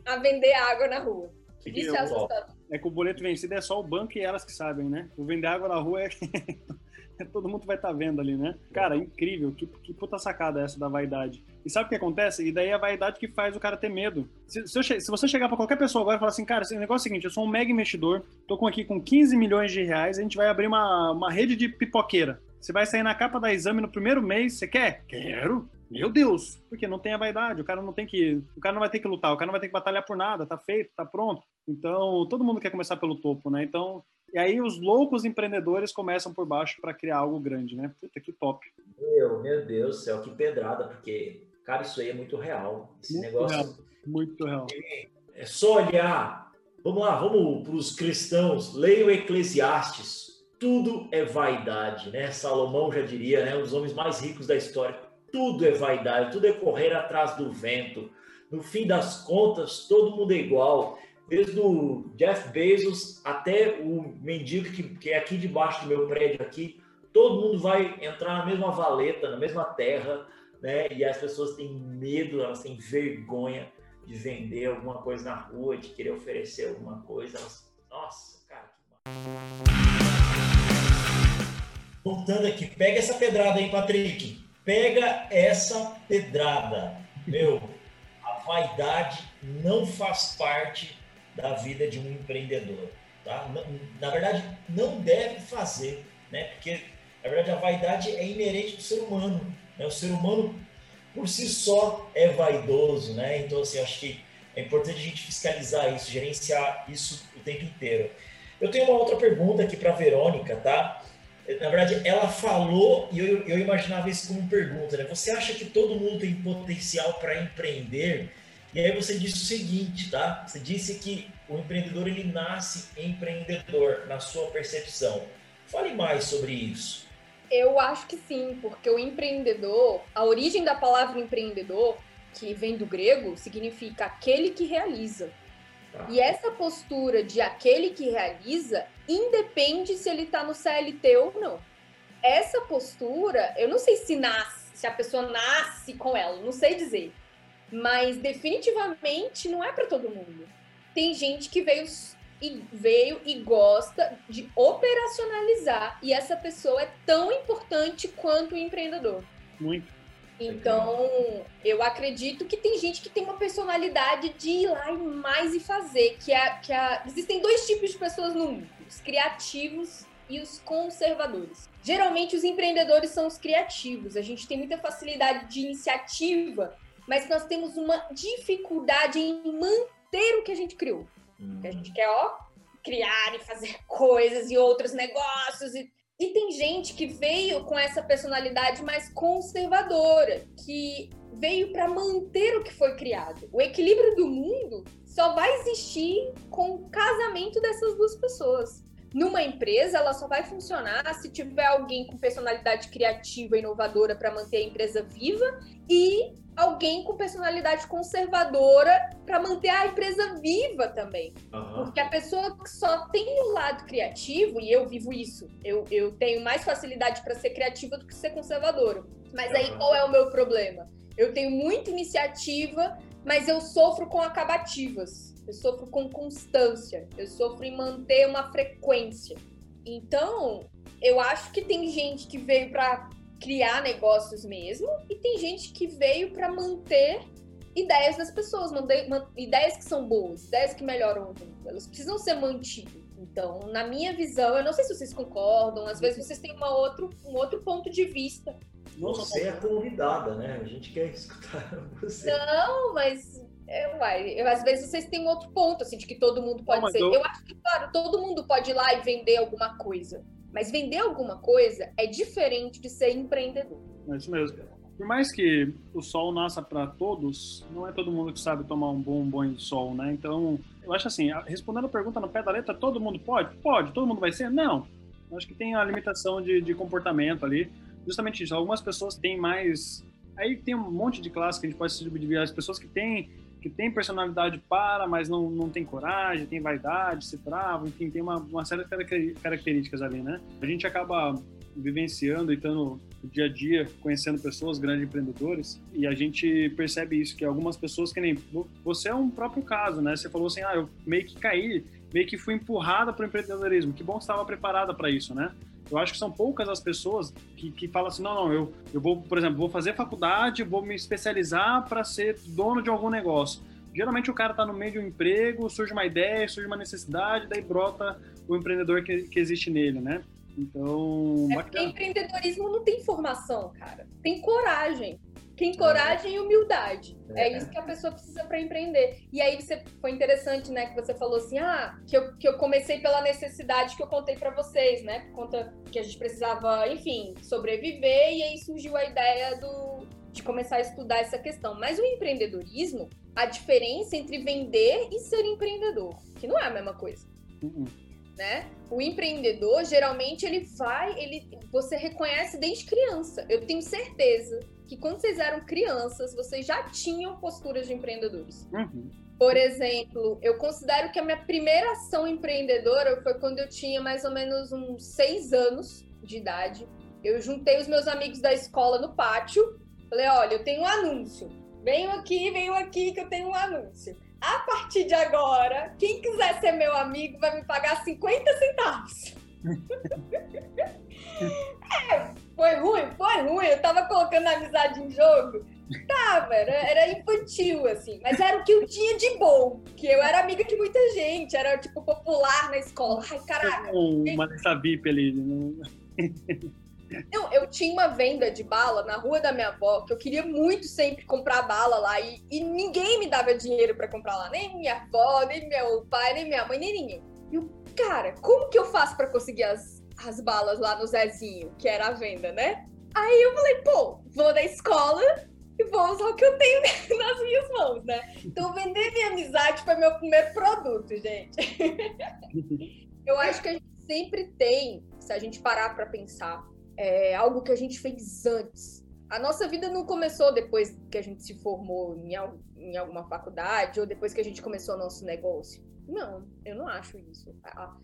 a vender água na rua. Isso é assustador. É que o boleto vencido é só o banco e elas que sabem, né? O vender água na rua é todo mundo vai estar tá vendo ali, né? Cara, incrível, que, que puta sacada essa da vaidade. E sabe o que acontece? E daí é a vaidade que faz o cara ter medo. Se, se, eu, se você chegar para qualquer pessoa agora e falar assim, cara, esse negócio é o seguinte, eu sou um mega investidor, tô com aqui com 15 milhões de reais, a gente vai abrir uma, uma rede de pipoqueira. Você vai sair na capa da exame no primeiro mês, você quer? Quero. Meu Deus! Porque não tem a vaidade, o cara não tem que. O cara não vai ter que lutar, o cara não vai ter que batalhar por nada, tá feito, tá pronto. Então, todo mundo quer começar pelo topo, né? Então, e aí os loucos empreendedores começam por baixo para criar algo grande, né? Puta que top. Meu, meu Deus do céu, que pedrada, porque, cara, isso aí é muito real. Esse muito negócio. Real, muito real. É só olhar. Vamos lá, vamos para os cristãos. Leiam Eclesiastes. Tudo é vaidade, né? Salomão já diria, né? Um dos homens mais ricos da história. Tudo é vaidade, tudo é correr atrás do vento. No fim das contas, todo mundo é igual desde o Jeff Bezos até o mendigo que, que é aqui debaixo do meu prédio aqui, todo mundo vai entrar na mesma valeta, na mesma terra, né? E as pessoas têm medo, elas têm vergonha de vender alguma coisa na rua, de querer oferecer alguma coisa. Elas... Nossa, cara, que Voltando aqui, pega essa pedrada aí, Patrick. Pega essa pedrada. Meu, a vaidade não faz parte da vida de um empreendedor. Tá? Na verdade, não deve fazer, né? porque na verdade a vaidade é inerente do ser humano. Né? O ser humano por si só é vaidoso, né? Então, assim, acho que é importante a gente fiscalizar isso, gerenciar isso o tempo inteiro. Eu tenho uma outra pergunta aqui para Verônica, tá? Na verdade, ela falou e eu, eu imaginava isso como pergunta, né? Você acha que todo mundo tem potencial para empreender? E aí você disse o seguinte, tá? Você disse que o empreendedor ele nasce empreendedor na sua percepção. Fale mais sobre isso. Eu acho que sim, porque o empreendedor, a origem da palavra empreendedor, que vem do grego, significa aquele que realiza. Tá. E essa postura de aquele que realiza independe se ele está no CLT ou não. Essa postura, eu não sei se nasce, se a pessoa nasce com ela, não sei dizer. Mas definitivamente não é para todo mundo. Tem gente que veio e veio e gosta de operacionalizar e essa pessoa é tão importante quanto o empreendedor. Muito. Então, eu acredito que tem gente que tem uma personalidade de ir lá e mais e fazer, que é que é, existem dois tipos de pessoas no mundo, os criativos e os conservadores. Geralmente os empreendedores são os criativos. A gente tem muita facilidade de iniciativa mas nós temos uma dificuldade em manter o que a gente criou. Hum. Que a gente quer, ó, criar e fazer coisas e outros negócios. E, e tem gente que veio com essa personalidade mais conservadora, que veio para manter o que foi criado. O equilíbrio do mundo só vai existir com o casamento dessas duas pessoas. Numa empresa, ela só vai funcionar se tiver alguém com personalidade criativa e inovadora para manter a empresa viva e alguém com personalidade conservadora para manter a empresa viva também. Uhum. Porque a pessoa que só tem o lado criativo, e eu vivo isso, eu, eu tenho mais facilidade para ser criativa do que ser conservadora. Mas aí qual é o meu problema? Eu tenho muita iniciativa, mas eu sofro com acabativas. Eu sofro com constância. Eu sofro em manter uma frequência. Então, eu acho que tem gente que veio para criar negócios mesmo, e tem gente que veio para manter ideias das pessoas, manter, ideias que são boas, ideias que melhoram o mundo. Elas precisam ser mantidas. Então, na minha visão, eu não sei se vocês concordam, às vezes vocês têm uma outro, um outro ponto de vista. Você é convidada, né? A gente quer escutar você. Não, mas é, uai, eu, às vezes vocês têm outro ponto, assim, de que todo mundo pode não, ser. Eu... eu acho que, claro, todo mundo pode ir lá e vender alguma coisa. Mas vender alguma coisa é diferente de ser empreendedor. É isso mesmo. Por mais que o sol nasça para todos, não é todo mundo que sabe tomar um bom banho de sol, né? Então, eu acho assim, respondendo a pergunta no pé da letra, todo mundo pode? Pode. Todo mundo vai ser? Não. Eu acho que tem a limitação de, de comportamento ali. Justamente isso. Algumas pessoas têm mais aí tem um monte de classes que a gente pode se dividir. As pessoas que têm que tem personalidade para, mas não, não tem coragem, tem vaidade, se trava, enfim, tem uma, uma série de características ali, né? A gente acaba vivenciando e estando dia a dia conhecendo pessoas, grandes empreendedores, e a gente percebe isso, que algumas pessoas que nem... Você é um próprio caso, né? Você falou assim, ah, eu meio que caí, meio que fui empurrada para o empreendedorismo. Que bom que estava preparada para isso, né? Eu acho que são poucas as pessoas que, que falam assim, não, não, eu, eu vou, por exemplo, vou fazer faculdade, vou me especializar para ser dono de algum negócio. Geralmente o cara está no meio de um emprego, surge uma ideia, surge uma necessidade, daí brota o empreendedor que, que existe nele, né? Então. É porque empreendedorismo não tem formação, cara. Tem coragem. Tem coragem e humildade. É, é isso que a pessoa precisa para empreender. E aí você foi interessante, né, que você falou assim, ah, que eu, que eu comecei pela necessidade que eu contei para vocês, né, por conta que a gente precisava, enfim, sobreviver e aí surgiu a ideia do de começar a estudar essa questão. Mas o empreendedorismo, a diferença entre vender e ser empreendedor, que não é a mesma coisa. Uhum. Né? O empreendedor, geralmente, ele vai, ele, você reconhece desde criança. Eu tenho certeza que quando vocês eram crianças, vocês já tinham posturas de empreendedores. Uhum. Por exemplo, eu considero que a minha primeira ação empreendedora foi quando eu tinha mais ou menos uns seis anos de idade. Eu juntei os meus amigos da escola no pátio. Falei, olha, eu tenho um anúncio. Venham aqui, venham aqui que eu tenho um anúncio a partir de agora, quem quiser ser meu amigo vai me pagar 50 centavos. é, foi ruim, foi ruim. Eu tava colocando a amizade em jogo. Tava, era, era infantil, assim. Mas era o que eu tinha de bom. Que eu era amiga de muita gente, era, tipo, popular na escola. Ai, caraca. Uma dessa VIP ali. Não, eu tinha uma venda de bala na rua da minha avó, que eu queria muito sempre comprar bala lá, e, e ninguém me dava dinheiro para comprar lá. Nem minha avó, nem meu pai, nem minha mãe, nem ninguém. E o cara, como que eu faço para conseguir as, as balas lá no Zezinho, que era a venda, né? Aí eu falei, pô, vou da escola e vou usar o que eu tenho nas minhas mãos, né? Então, vender minha amizade foi meu primeiro produto, gente. eu acho que a gente sempre tem, se a gente parar para pensar, é algo que a gente fez antes. A nossa vida não começou depois que a gente se formou em, em alguma faculdade ou depois que a gente começou o nosso negócio. Não, eu não acho isso.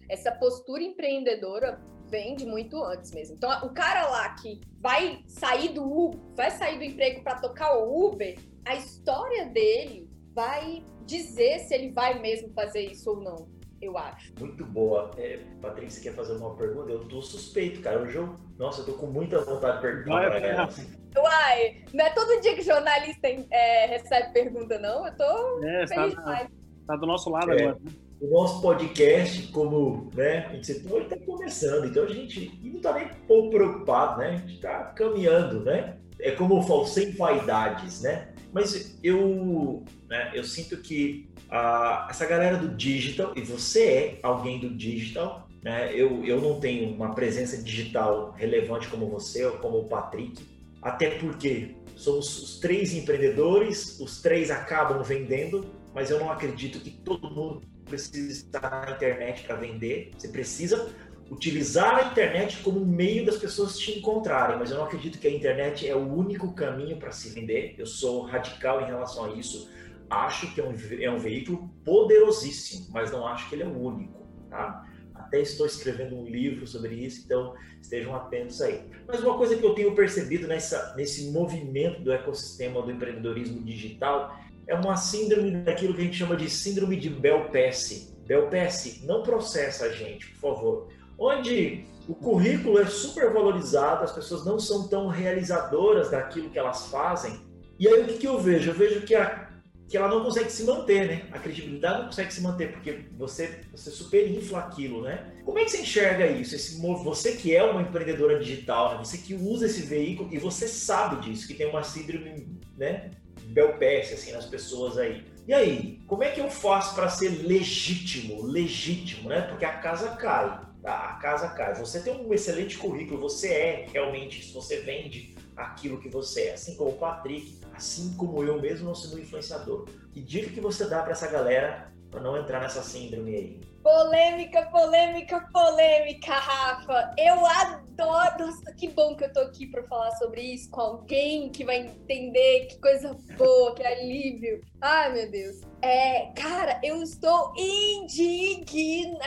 Essa postura empreendedora vem de muito antes mesmo. Então, o cara lá que vai sair do Uber, vai sair do emprego para tocar o Uber, a história dele vai dizer se ele vai mesmo fazer isso ou não eu acho. Muito boa. É, Patrícia, quer fazer uma pergunta? Eu tô suspeito, cara. Hoje eu, nossa, eu tô com muita vontade de perguntar pra ela. Uai, não é todo dia que jornalista é, recebe pergunta, não. Eu tô é, feliz tá, tá do nosso lado é. agora. Né? O nosso podcast, como né, a gente citou, ele tá começando. Então a gente não tá nem um pouco preocupado, né? A gente tá caminhando, né? É como eu falo, sem vaidades, né? Mas eu, né, eu sinto que uh, essa galera do digital, e você é alguém do digital, né? Eu, eu não tenho uma presença digital relevante como você ou como o Patrick, até porque somos os três empreendedores, os três acabam vendendo, mas eu não acredito que todo mundo precisa estar na internet para vender. Você precisa utilizar a internet como meio das pessoas te encontrarem, mas eu não acredito que a internet é o único caminho para se vender. Eu sou radical em relação a isso. Acho que é um, é um veículo poderosíssimo, mas não acho que ele é o único, tá? Até estou escrevendo um livro sobre isso, então estejam atentos aí. Mas uma coisa que eu tenho percebido nessa, nesse movimento do ecossistema do empreendedorismo digital é uma síndrome daquilo que a gente chama de síndrome de Bel Pesce. Bel Pesce, não processa a gente, por favor onde o currículo é super valorizado, as pessoas não são tão realizadoras daquilo que elas fazem. E aí o que, que eu vejo? Eu vejo que, a, que ela não consegue se manter, né? A credibilidade não consegue se manter, porque você, você superinfla aquilo, né? Como é que você enxerga isso? Esse, você que é uma empreendedora digital, né? você que usa esse veículo e você sabe disso, que tem uma síndrome, né? Belpeste, assim, nas pessoas aí. E aí, como é que eu faço para ser legítimo? Legítimo, né? Porque a casa cai a casa cai. Você tem um excelente currículo, você é realmente isso, você vende aquilo que você é, assim como o Patrick, assim como eu mesmo não sendo influenciador. Que dica que você dá para essa galera para não entrar nessa síndrome aí? Polêmica, polêmica, polêmica, Rafa. Eu adoro. Nossa, que bom que eu tô aqui para falar sobre isso com alguém que vai entender. Que coisa boa, que alívio. Ai, meu Deus. É, cara, eu estou indignada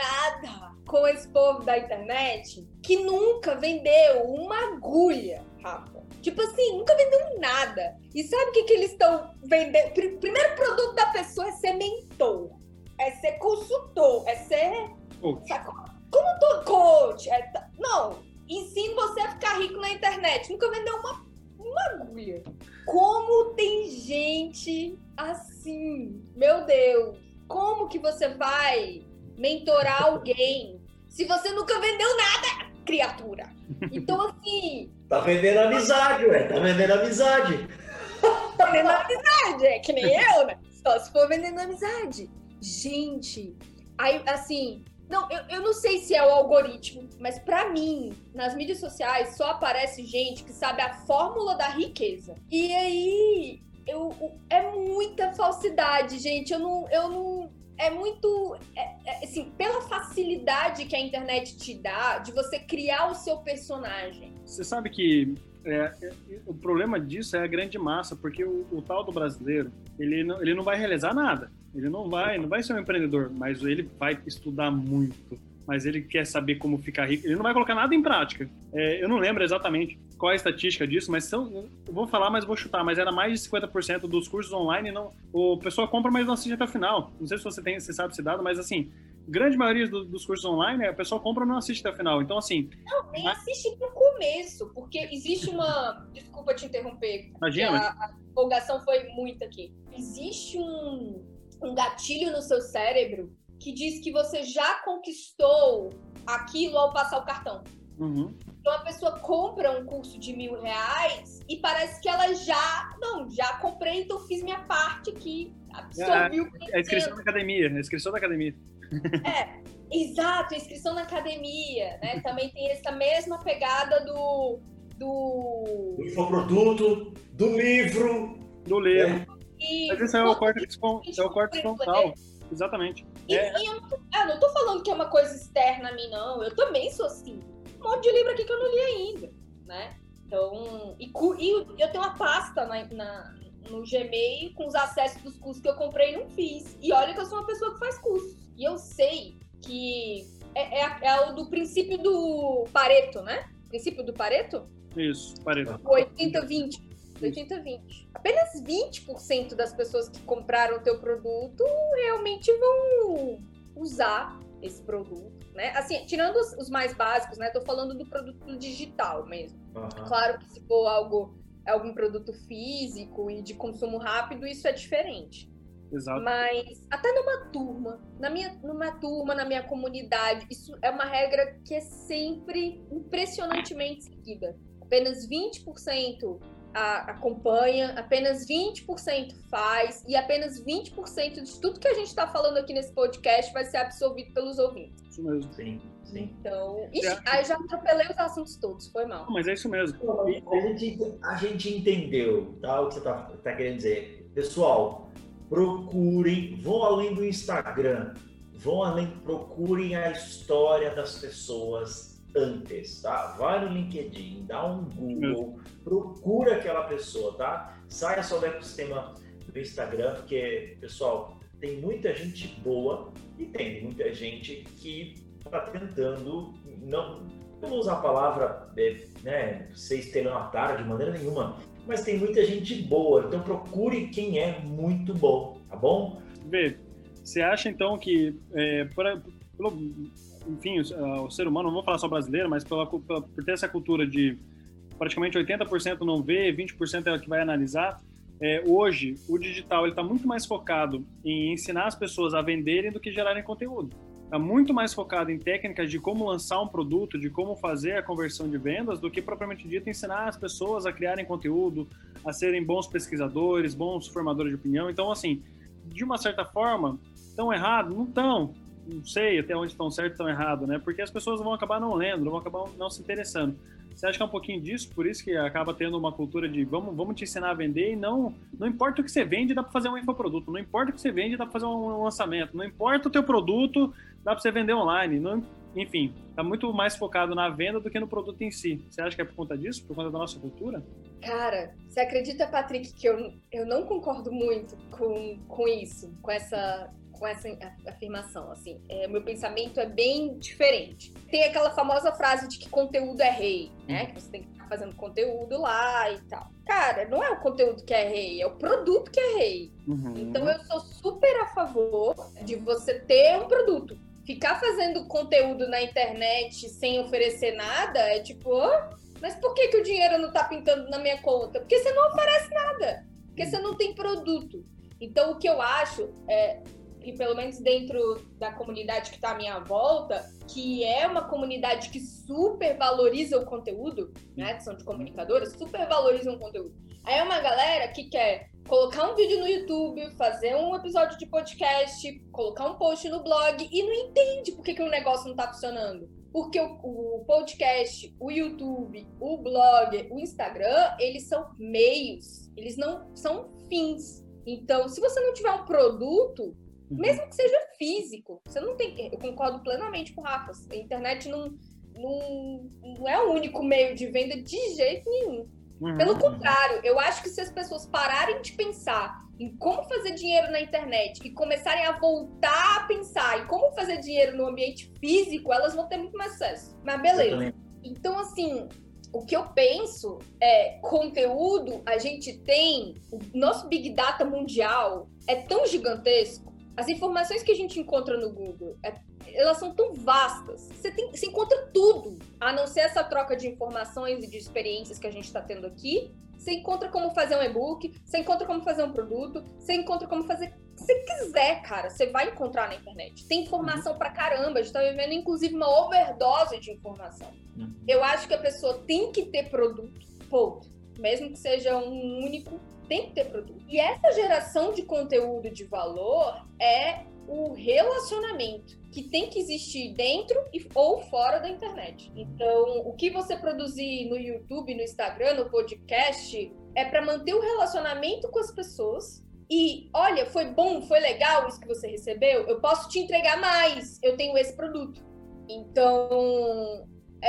com esse povo da internet que nunca vendeu uma agulha, Rafa. Tipo assim, nunca vendeu nada. E sabe o que, que eles estão vendendo? Primeiro produto da pessoa é ser mentor, é ser consultor, é ser. Coach. Como tô coach? É, não, ensino você a ficar rico na internet. Nunca vendeu uma, uma agulha. Como tem gente assim? Meu Deus! Como que você vai mentorar alguém se você nunca vendeu nada, criatura. Então, assim. Tá vendendo amizade, ué. Tá vendendo amizade. vendendo amizade, é que nem eu, né? Só se for vendendo amizade. Gente, aí, assim, não, eu, eu não sei se é o algoritmo, mas para mim, nas mídias sociais, só aparece gente que sabe a fórmula da riqueza. E aí, eu, é muita falsidade, gente. Eu não. Eu não é muito. É, é, assim, pela facilidade que a internet te dá de você criar o seu personagem. Você sabe que é, é, o problema disso é a grande massa, porque o, o, tal do brasileiro, ele não, ele não vai realizar nada. Ele não vai, não vai ser um empreendedor, mas ele vai estudar muito. Mas ele quer saber como ficar rico. Ele não vai colocar nada em prática. É, eu não lembro exatamente qual é a estatística disso, mas são, eu vou falar, mas vou chutar, mas era mais de 50% dos cursos online, não, o pessoa compra, mas não assiste até o final. Não sei se você tem, você sabe esse dado, mas assim, grande maioria do, dos cursos online, a pessoa compra e não assiste até o final. Então, assim. Não, nem mas... assiste no começo, porque existe uma. Desculpa te interromper. Imagina. A, a empolgação foi muito aqui. Existe um, um gatilho no seu cérebro que diz que você já conquistou aquilo ao passar o cartão. Uhum. Então a pessoa compra um curso de mil reais e parece que ela já. Não, já comprei, então fiz minha parte aqui. Absorvi é, a inscrição da academia, a inscrição da academia. É, exato, inscrição na academia, né? Também tem essa mesma pegada do. Do, do infoproduto, do livro. Do livro. É. Mas isso é o corte, é o corte frontal. Exatamente. E, é. e eu, não tô, eu não tô falando que é uma coisa externa a mim, não. Eu também sou assim. Um monte de livro aqui que eu não li ainda, né? Então, e, e eu tenho uma pasta na, na, no Gmail com os acessos dos cursos que eu comprei e não fiz. E olha que eu sou uma pessoa que faz cursos. E eu sei que é, é, é o do princípio do Pareto, né? Princípio do Pareto? Isso, Pareto. 80-20. 80-20. Apenas 20% das pessoas que compraram o teu produto realmente vão usar esse produto, né? Assim, tirando os, os mais básicos, né? Tô falando do produto digital mesmo. Uhum. Claro que se for algo algum produto físico e de consumo rápido, isso é diferente. Exato. Mas até numa turma, na minha, numa turma, na minha comunidade, isso é uma regra que é sempre impressionantemente seguida. Apenas 20% a, acompanha, apenas 20% faz e apenas 20% de tudo que a gente está falando aqui nesse podcast vai ser absorvido pelos ouvintes. Isso mesmo. Sim, sim. Então, ixi, é. aí já atropelei os assuntos todos, foi mal. Não, mas é isso mesmo. A gente, a gente entendeu tá, o que você está tá querendo dizer. Pessoal, procurem, vão além do Instagram, vão além, procurem a história das pessoas antes, tá? Vai no LinkedIn, dá um Google, procura aquela pessoa, tá? Saia só do ecossistema do Instagram, porque, pessoal, tem muita gente boa e tem muita gente que está tentando, não, não vou usar a palavra, é, né, ser estelionatário de maneira nenhuma, mas tem muita gente boa, então procure quem é muito bom, tá bom? Vê, você acha então que, é, por, pelo, enfim, o, o, ser humano, não vou falar só brasileiro, mas pela, pela, por ter essa cultura de praticamente 80% não vê, 20% é o que vai analisar, é, hoje o digital está muito mais focado em ensinar as pessoas a venderem do que gerarem conteúdo está muito mais focado em técnicas de como lançar um produto, de como fazer a conversão de vendas, do que propriamente dito ensinar as pessoas a criarem conteúdo, a serem bons pesquisadores, bons formadores de opinião. Então, assim, de uma certa forma, estão errados? Não estão. Não sei até onde estão certo e estão errados, né? Porque as pessoas vão acabar não lendo, vão acabar não se interessando. Você acha que é um pouquinho disso? Por isso que acaba tendo uma cultura de vamos, vamos te ensinar a vender e não não importa o que você vende, dá para fazer um infoproduto. Não importa o que você vende, dá para fazer um lançamento. Não importa o teu produto, dá para você vender online. Não, enfim, tá muito mais focado na venda do que no produto em si. Você acha que é por conta disso, por conta da nossa cultura? Cara, você acredita, Patrick, que eu, eu não concordo muito com, com isso, com essa com essa afirmação, assim. É, meu pensamento é bem diferente. Tem aquela famosa frase de que conteúdo é rei, né? Uhum. Que você tem que estar fazendo conteúdo lá e tal. Cara, não é o conteúdo que é rei, é o produto que é rei. Uhum. Então eu sou super a favor de você ter um produto. Ficar fazendo conteúdo na internet sem oferecer nada é tipo, oh, mas por que, que o dinheiro não tá pintando na minha conta? Porque você não oferece nada. Porque você não tem produto. Então, o que eu acho é e pelo menos dentro da comunidade que está à minha volta, que é uma comunidade que super valoriza o conteúdo, né? Que são de comunicadoras, super valorizam o conteúdo. Aí é uma galera que quer colocar um vídeo no YouTube, fazer um episódio de podcast, colocar um post no blog e não entende por que, que o negócio não tá funcionando. Porque o, o, podcast, o YouTube, o blog, o Instagram, eles são meios, eles não são fins. Então, se você não tiver um produto, uhum. mesmo que seja físico, você não tem. Eu concordo plenamente com o Rafa. A internet não, não, não é o único meio de venda de jeito nenhum. Uhum. Pelo contrário, eu acho que se as pessoas pararem de pensar em como fazer dinheiro na internet e começarem a voltar a pensar em como fazer dinheiro no ambiente físico, elas vão ter muito mais sucesso. Mas beleza. Então, assim, o que eu penso é conteúdo, a gente tem. O nosso Big Data mundial é tão gigantesco. As informações que a gente encontra no Google é elas são tão vastas. Você, tem, você encontra tudo, a não ser essa troca de informações e de experiências que a gente está tendo aqui. Você encontra como fazer um e-book, você encontra como fazer um produto, você encontra como fazer o que você quiser, cara. Você vai encontrar na internet. Tem informação pra caramba. A gente tá vivendo, inclusive, uma overdose de informação. Uhum. Eu acho que a pessoa tem que ter produto, ponto. Mesmo que seja um único, tem que ter produto. E essa geração de conteúdo de valor é o relacionamento que tem que existir dentro e, ou fora da internet. Então, o que você produzir no YouTube, no Instagram, no podcast, é para manter o relacionamento com as pessoas. E olha, foi bom, foi legal isso que você recebeu. Eu posso te entregar mais. Eu tenho esse produto. Então,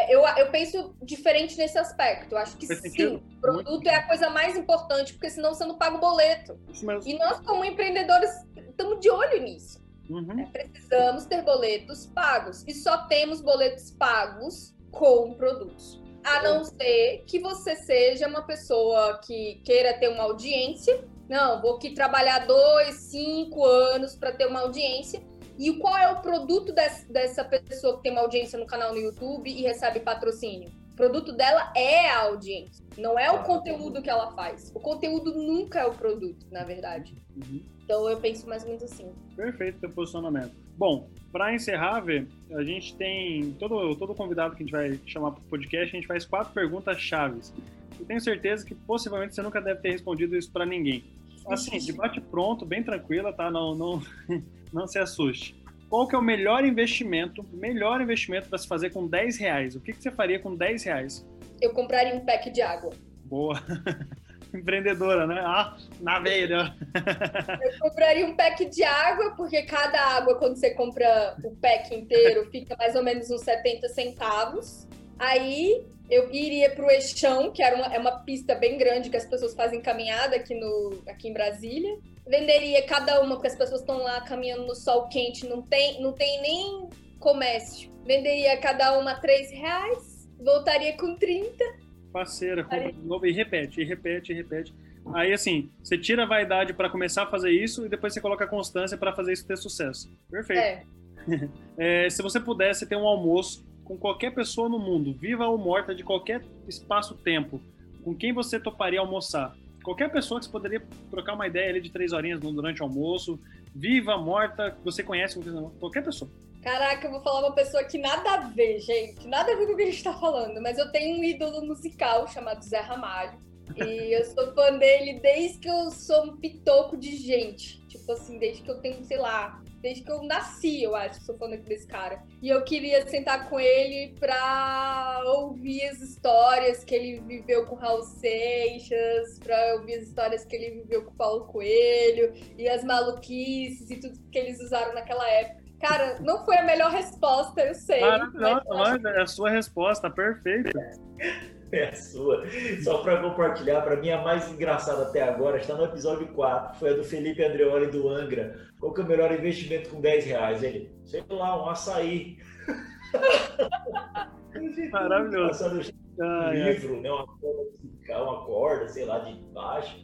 eu, eu penso diferente nesse aspecto. Eu acho que sim, o produto é a coisa mais importante, porque senão você não paga o boleto. E nós, como empreendedores, estamos de olho nisso. Uhum. É, precisamos ter boletos pagos. E só temos boletos pagos com produtos. A não ser que você seja uma pessoa que queira ter uma audiência. Não, vou aqui trabalhar dois, cinco anos para ter uma audiência. E qual é o produto dessa pessoa que tem uma audiência no canal no YouTube e recebe patrocínio? O produto dela é a audiência, não é o conteúdo que ela faz. O conteúdo nunca é o produto, na verdade. Uhum. Então eu penso mais ou menos assim. Perfeito seu posicionamento. Bom, para encerrar, Vê, a gente tem todo, todo convidado que a gente vai chamar para o podcast, a gente faz quatro perguntas chaves. Eu tenho certeza que possivelmente você nunca deve ter respondido isso para ninguém. Assim, de bate pronto, bem tranquila, tá? Não, não, não se assuste. Qual que é o melhor investimento, melhor investimento para se fazer com 10 reais? O que, que você faria com 10 reais? Eu compraria um pack de água. Boa. empreendedora, né? Ah, na veia. Eu compraria um pack de água, porque cada água, quando você compra o pack inteiro, fica mais ou menos uns 70 centavos. Aí eu iria para o Eixão, que era uma, é uma pista bem grande que as pessoas fazem caminhada aqui, no, aqui em Brasília. Venderia cada uma, porque as pessoas estão lá caminhando no sol quente, não tem, não tem nem comércio. Venderia cada uma 3 reais, voltaria com 30 parceira, compra de novo e repete, e repete, e repete. Aí, assim, você tira a vaidade para começar a fazer isso e depois você coloca a constância para fazer isso ter sucesso. Perfeito. É. é, se você pudesse ter um almoço com qualquer pessoa no mundo, viva ou morta, de qualquer espaço-tempo, com quem você toparia almoçar? Qualquer pessoa que você poderia trocar uma ideia ali de três horinhas durante o almoço, viva, morta, você conhece, qualquer pessoa. Caraca, eu vou falar uma pessoa que nada a ver, gente. Nada a ver com o que a gente tá falando. Mas eu tenho um ídolo musical chamado Zé Ramalho. E eu sou fã dele desde que eu sou um pitoco de gente. Tipo assim, desde que eu tenho, sei lá, desde que eu nasci, eu acho, sou fã desse cara. E eu queria sentar com ele pra ouvir as histórias que ele viveu com Raul Seixas, pra ouvir as histórias que ele viveu com Paulo Coelho, e as maluquices e tudo que eles usaram naquela época. Cara, não foi a melhor resposta, eu sei. Ah, não, mas... é a sua resposta, perfeita. É a sua. Só para compartilhar, para mim a mais engraçada até agora está no episódio 4, foi a do Felipe Andreoli do Angra. Qual que é o melhor investimento com 10 reais? Ele, sei lá, um açaí. Maravilhoso. Um livro, né? uma corda uma corda, sei lá, de baixo.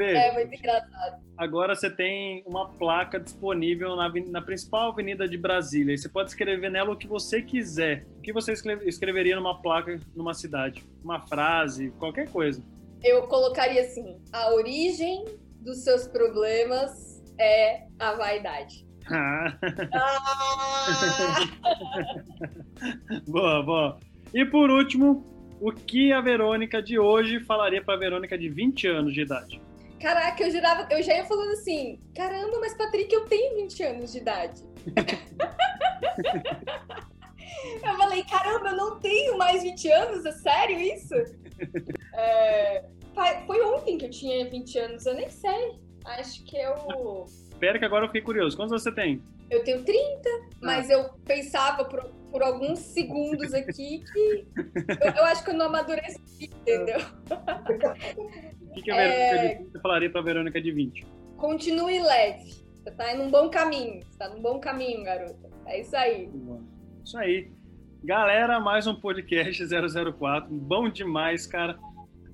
É muito engraçado. Agora você tem uma placa disponível na, na, principal avenida de Brasília. E você pode escrever nela o que você quiser. O que você escreveria numa placa numa cidade? Uma frase, qualquer coisa. Eu colocaria assim: a origem dos seus problemas é a vaidade. Ah. ah! boa, boa. E por último, O que a Verônica de hoje falaria para a Verônica de 20 anos de idade? Caraca, eu jurava, eu já ia falando assim, caramba, mas Patrick, eu tenho 20 anos de idade. eu falei, caramba, eu não tenho mais 20 anos, é sério isso? É, foi ontem que eu tinha 20 anos, eu nem sei. Acho que eu. Espera que agora eu fiquei curioso. Quantos você tem? Eu tenho 30, ah. mas eu pensava por, por alguns segundos aqui que eu, eu acho que eu não amadureci, entendeu? O que, que a Verônica é... falaria pra Verônica de 20? Continue leve. Você tá em um bom caminho. Você tá num bom caminho, garota. É isso aí. Isso aí. Galera, mais um podcast 004. Bom demais, cara.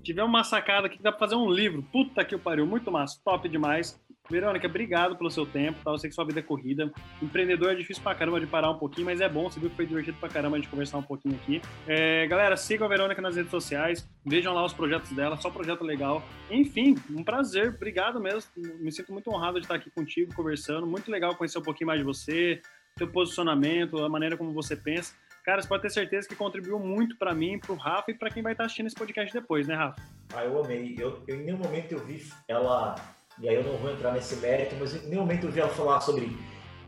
Tivemos uma sacada aqui que dá pra fazer um livro. Puta que pariu, muito massa, top demais. Verônica, obrigado pelo seu tempo, tá? Eu sei que sua vida é corrida. Empreendedor é difícil pra caramba de parar um pouquinho, mas é bom, você viu que foi divertido pra caramba gente conversar um pouquinho aqui. É, galera, sigam a Verônica nas redes sociais, vejam lá os projetos dela, só projeto legal. Enfim, um prazer, obrigado mesmo. Me sinto muito honrado de estar aqui contigo, conversando. Muito legal conhecer um pouquinho mais de você, seu posicionamento, a maneira como você pensa. Cara, você pode ter certeza que contribuiu muito para mim, para o Rafa e para quem vai estar assistindo esse podcast depois, né, Rafa? Ah, eu amei. Eu, eu, em nenhum momento eu vi ela e aí eu não vou entrar nesse mérito, mas em nenhum momento eu vi ela falar sobre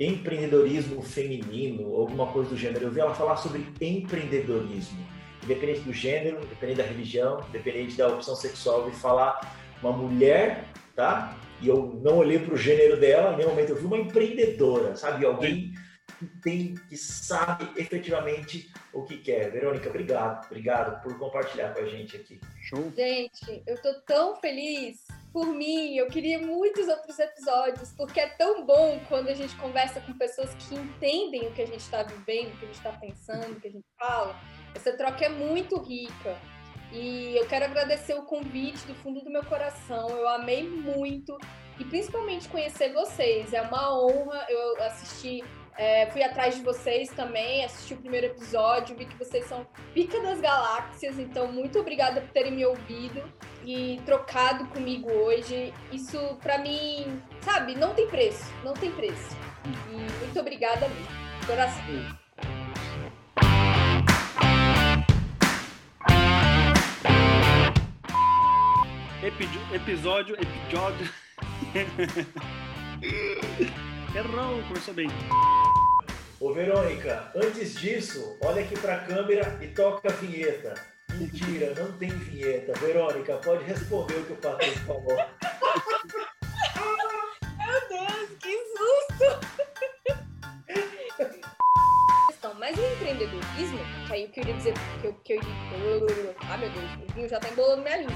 empreendedorismo feminino, alguma coisa do gênero. Eu vi ela falar sobre empreendedorismo, independente do gênero, independente da religião, independente da opção sexual. Eu vi falar uma mulher, tá? E eu não olhei para o gênero dela, em nenhum momento eu vi uma empreendedora, sabe? Alguém que tem, que sabe efetivamente o que quer. Verônica, obrigado, obrigado por compartilhar com a gente aqui. Show. Gente, eu tô tão feliz por mim, eu queria muitos outros episódios, porque é tão bom quando a gente conversa com pessoas que entendem o que a gente está vivendo, o que a gente está pensando, o que a gente fala. Essa troca é muito rica. E eu quero agradecer o convite do fundo do meu coração. Eu amei muito e principalmente conhecer vocês. É uma honra. Eu assisti é, fui atrás de vocês também, assisti o primeiro episódio, vi que vocês são pica das galáxias, então muito obrigada por terem me ouvido e trocado comigo hoje. Isso para mim, sabe, não tem preço, não tem preço. E muito obrigada mesmo. Coração. episódio, episódio. Errou, começou bem. Ô Verônica, antes disso, olha aqui pra câmera e toca a vinheta. Mentira, não tem vinheta. Verônica, pode responder o que o Patrick falou. Meu Deus, que susto! Mas o empreendedorismo, que aí eu queria dizer que eu, que eu. Ah, meu Deus, o vinho já tá embolando minha língua.